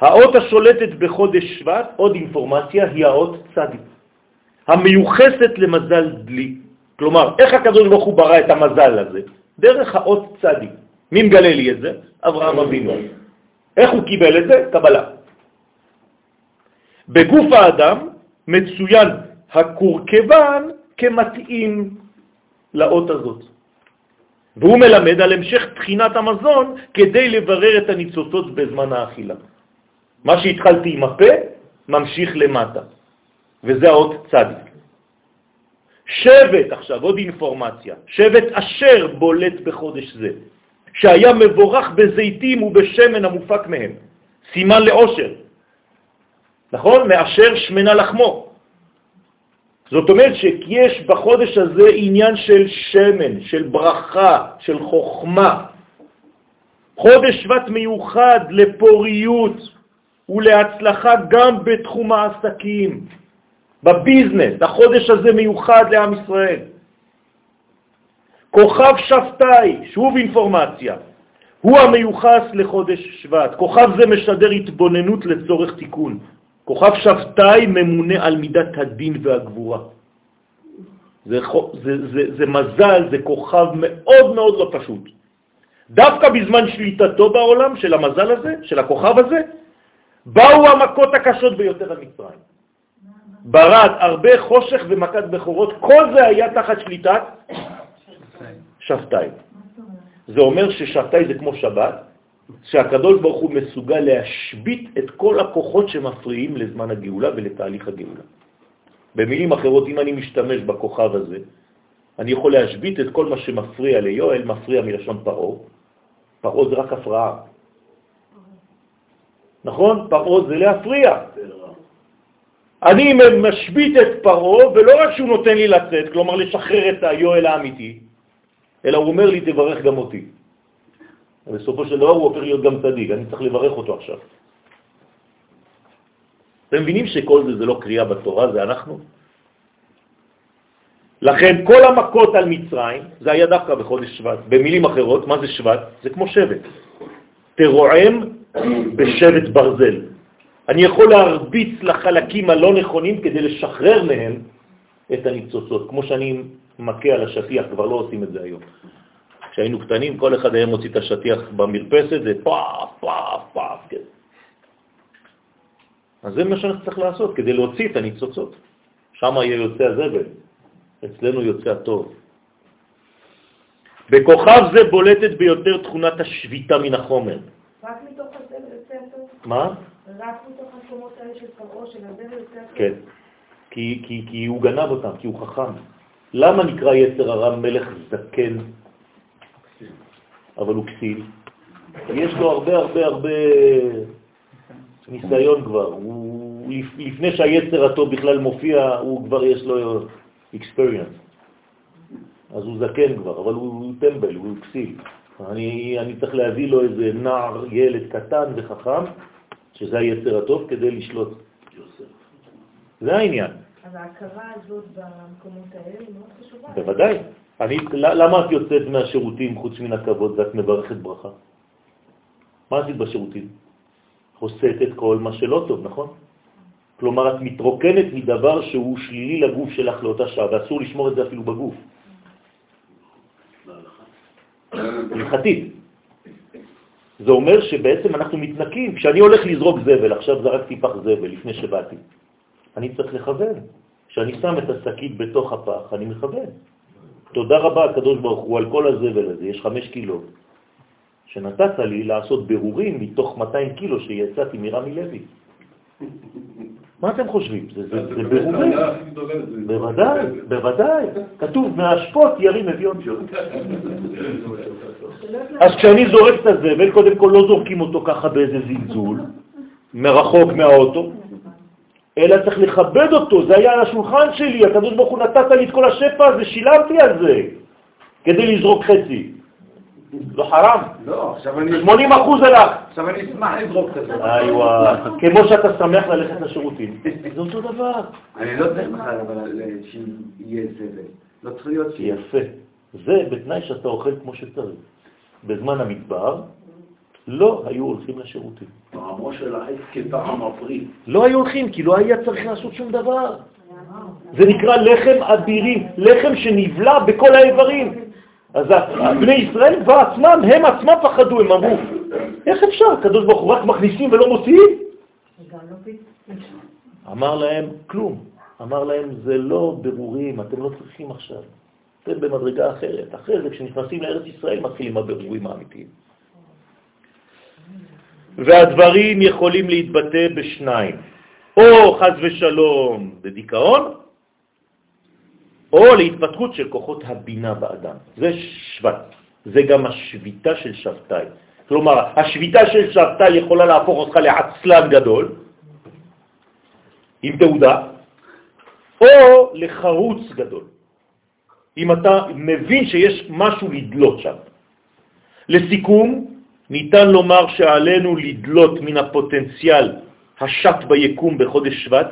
S1: האות השולטת בחודש שבט, עוד אינפורמציה, היא האות צדיק, המיוחסת למזל דלי. כלומר, איך הקדוש ברוך הוא ברא את המזל הזה? דרך האות צדיק. מי מגלה לי את זה? אברהם אבינו. איך הוא קיבל את זה? קבלה. בגוף האדם מצוין הקורקבן כמתאים לאות הזאת. והוא מלמד על המשך תחינת המזון כדי לברר את הניצוצות בזמן האכילה. מה שהתחלתי עם הפה ממשיך למטה, וזה האות צדיק. שבט, עכשיו עוד אינפורמציה, שבט אשר בולט בחודש זה, שהיה מבורך בזיתים ובשמן המופק מהם, סימן לאושר, נכון? מאשר שמנה לחמו. זאת אומרת שיש בחודש הזה עניין של שמן, של ברכה, של חוכמה. חודש שבט מיוחד לפוריות ולהצלחה גם בתחום העסקים, בביזנס. החודש הזה מיוחד לעם ישראל. כוכב שבתאי, שוב אינפורמציה, הוא המיוחס לחודש שבט. כוכב זה משדר התבוננות לצורך תיקון. כוכב שבתאי ממונה על מידת הדין והגבורה. זה, זה, זה, זה מזל, זה כוכב מאוד מאוד לא פשוט. דווקא בזמן שליטתו בעולם של המזל הזה, של הכוכב הזה, באו המכות הקשות ביותר על מצרים. ברד הרבה חושך ומכת בכורות, כל זה היה תחת שליטת שבתאי. זה אומר ששבתאי זה כמו שבת, שהקדוש ברוך הוא מסוגל להשבית את כל הכוחות שמפריעים לזמן הגאולה ולתהליך הגאולה. במילים אחרות, אם אני משתמש בכוכב הזה, אני יכול להשבית את כל מה שמפריע ליואל, מפריע מלשון פרעה. פרעה זה רק הפרעה. נכון? פרעה זה להפריע. אני משבית את פרעה, ולא רק שהוא נותן לי לצאת, כלומר לשחרר את היואל האמיתי, אלא הוא אומר לי, תברך גם אותי. ובסופו של דבר הוא הופך להיות גם צדיק, אני צריך לברך אותו עכשיו. אתם מבינים שכל זה זה לא קריאה בתורה, זה אנחנו? לכן כל המכות על מצרים, זה היה דווקא בחודש שבט. במילים אחרות, מה זה שבט? זה כמו שבט. תרועם בשבט ברזל. אני יכול להרביץ לחלקים הלא נכונים כדי לשחרר מהם את הניצוצות, כמו שאני מכה על השטיח, כבר לא עושים את זה היום. כשהיינו קטנים, כל אחד היה מוציא את השטיח במרפסת, זה פאף, פאף, פאף, כן. אז זה מה שאני צריך לעשות, כדי להוציא את הניצוצות. שם יהיה יוצא הזבל, אצלנו יוצא הטוב. בכוכב זה בולטת ביותר תכונת השביתה מן החומר.
S2: רק מתוך הזבל יוצא הטוב?
S1: מה?
S2: רק מתוך השומות האלה של פרעה, של הזבל יוצא הטוב?
S1: כן, כי, כי, כי הוא גנב אותם, כי הוא חכם. למה נקרא יצר הרע מלך זקן, אבל הוא כסיל? יש לו הרבה הרבה הרבה ניסיון כבר, הוא הוא, לפני שהיצר הטוב בכלל מופיע, הוא כבר יש לו experience. אז הוא זקן כבר, אבל הוא טמבל, הוא כסיל. אני, אני צריך להביא לו איזה נער, ילד קטן וחכם, שזה היצר הטוב, כדי לשלוט. זה העניין.
S2: ההכרה הזאת במקומות האלה היא מאוד חשובה.
S1: בוודאי. אני, למה את יוצאת מהשירותים חוץ מן הכבוד ואת מברכת ברכה? מה עשית בשירותים? הוסט את כל מה שלא טוב, נכון? כלומר, את מתרוקנת מדבר שהוא שלילי לגוף שלך לאותה שעה, ואסור לשמור את זה אפילו בגוף. הלכתית. זה אומר שבעצם אנחנו מתנקים. כשאני הולך לזרוק זבל, עכשיו זרקתי פח זבל לפני שבאתי, אני צריך לכוון. כשאני שם את השקית בתוך הפח, אני מכוון. תודה רבה, הקדוש ברוך הוא, על כל הזבל הזה, יש חמש קילו, שנתת לי לעשות ברורים מתוך 200 קילו שיצאתי מרמי לוי. מה אתם חושבים? זה, זה, זה ברורים. בוודאי, בוודאי. כתוב, מהשפוט ירים אביון. אז כשאני זורק את הזבל, קודם כל לא זורקים אותו ככה באיזה זלזול, מרחוק מהאוטו, אלא צריך לכבד אותו, זה היה על השולחן שלי, הקדוש ברוך הוא נתת לי את כל השפע הזה, שילמתי על זה, כדי לזרוק חצי. לא חרם?
S5: לא, עכשיו אני...
S1: 80 אחוז הלך.
S5: עכשיו אני אשמח לזרוק את זה.
S1: איווה, כמו שאתה שמח ללכת לשירותים. זה אותו דבר.
S5: אני לא צריך בכלל, אבל שיהיה זבל. לא צריך להיות.
S1: יפה. זה בתנאי שאתה אוכל כמו שצריך. בזמן המדבר לא היו הולכים לשירותים.
S4: טעמו של העץ כטעם הפרי.
S1: לא היו הולכים, כי לא היה צריך לעשות שום דבר. זה נקרא לחם אבירים, לחם שנבלע בכל האיברים. אז בני ישראל כבר עצמם, הם עצמם פחדו, הם אמרו, איך אפשר? הקדוש ברוך הוא רק מכניסים ולא מוציאים? אמר להם, כלום. אמר להם, זה לא ברורים, אתם לא צריכים עכשיו. אתם במדרגה אחרת. אחרי זה, כשנכנסים לארץ ישראל, מתחילים הבירורים האמיתיים. והדברים יכולים להתבטא בשניים, או חז ושלום בדיכאון, או להתפתחות של כוחות הבינה באדם. זה שבט, זה גם השביתה של שבתאי. כלומר, השביתה של שבתאי יכולה להפוך אותך לעצלן גדול, עם תעודה, או לחרוץ גדול, אם אתה מבין שיש משהו לדלות שם. לסיכום, ניתן לומר שעלינו לדלות מן הפוטנציאל השט ביקום בחודש שבט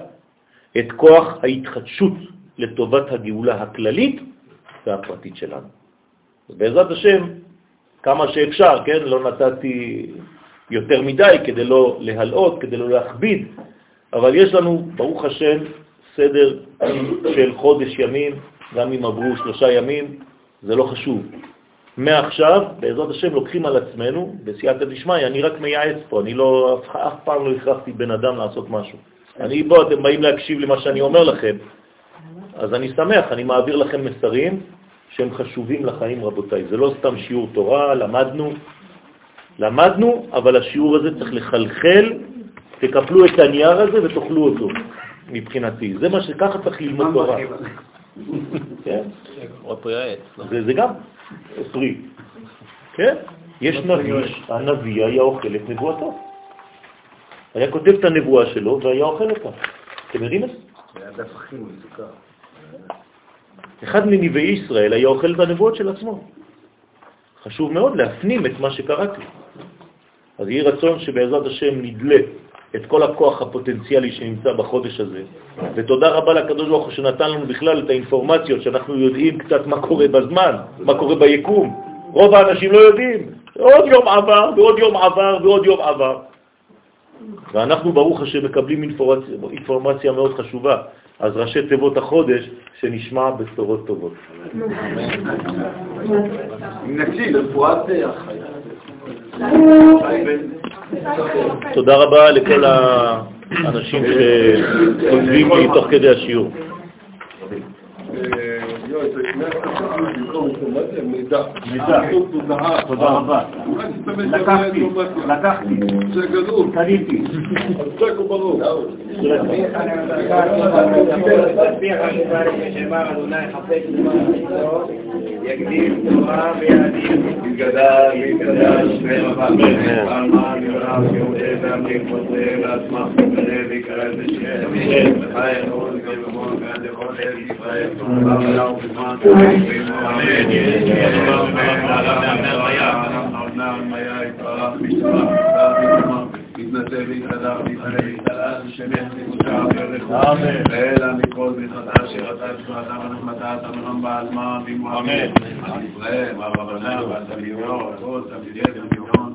S1: את כוח ההתחדשות לטובת הגאולה הכללית והפרטית שלנו. בעזרת השם, כמה שאפשר, כן? לא נתתי יותר מדי כדי לא להלאות, כדי לא להכביד, אבל יש לנו, ברוך השם, סדר של חודש ימים, גם אם עברו שלושה ימים, זה לא חשוב. מעכשיו, בעזרת השם, לוקחים על עצמנו, בסייעתא דשמיא, אני רק מייעץ פה, אני לא, אף, אף פעם לא הכרחתי בן אדם לעשות משהו. אני, בוא, אתם באים להקשיב למה שאני אומר לכם, אז אני שמח, אני מעביר לכם מסרים שהם חשובים לחיים, רבותיי. זה לא סתם שיעור תורה, למדנו, למדנו, אבל השיעור הזה צריך לחלחל, תקפלו את הנייר הזה ותאכלו אותו, מבחינתי. זה מה שככה צריך ללמוד תורה. כן? זה גם פרי. כן? יש נביא, הנביא היה אוכל את נבואתו. היה כותב את הנבואה שלו והיה אוכל אותה. אתם יודעים את זה? אחד מנביאי ישראל היה אוכל את הנבואות של עצמו. חשוב מאוד להפנים את מה שקראתי. אז יהי רצון שבעזרת השם נדלה את כל הכוח הפוטנציאלי שנמצא בחודש הזה. ותודה רבה לקדוש ברוך הוא שנתן לנו בכלל את האינפורמציות, שאנחנו יודעים קצת מה קורה בזמן, מה קורה ביקום. רוב האנשים לא יודעים. עוד יום עבר, ועוד יום עבר, ועוד יום עבר. ואנחנו, ברוך השם, מקבלים אינפורמציה, אינפורמציה מאוד חשובה. אז ראשי תיבות החודש, שנשמע בשורות טובות.
S5: נקשיב, רפואת החיים.
S1: תודה רבה לכל האנשים שכותבים לי תוך כדי השיעור.
S7: יואי, זה שני הסתכלות במקום אינפורמציה, מידע.
S8: מידע.
S7: כתוב תודעה.
S8: תודה רבה.
S7: אולי תשתמש
S8: לקחתי,
S7: באינפורמציה.
S8: לקחתי,
S7: זה גדול.
S8: קניתי.
S7: חזק וברור.
S5: יקדים תורה ויעדים, יתגדל ויתקדש ורבה, אלמן יורם יהודה ועמדים חוזר לעצמם וכנראה ויקרא בשם, וחי אהוד ובמון ועד לכל ארץ ישראל, ויתהדר ויתעלה ויתעלה, השם יחזיק אותה ויוליכו, ואלה מכל ברכתה אשר אתה תשמעתה ונחמתה אתה מרם בעלמה, ואמו אמן, ישראל, מה רבנה, והתלמידות, כל תלמידי תלמידון,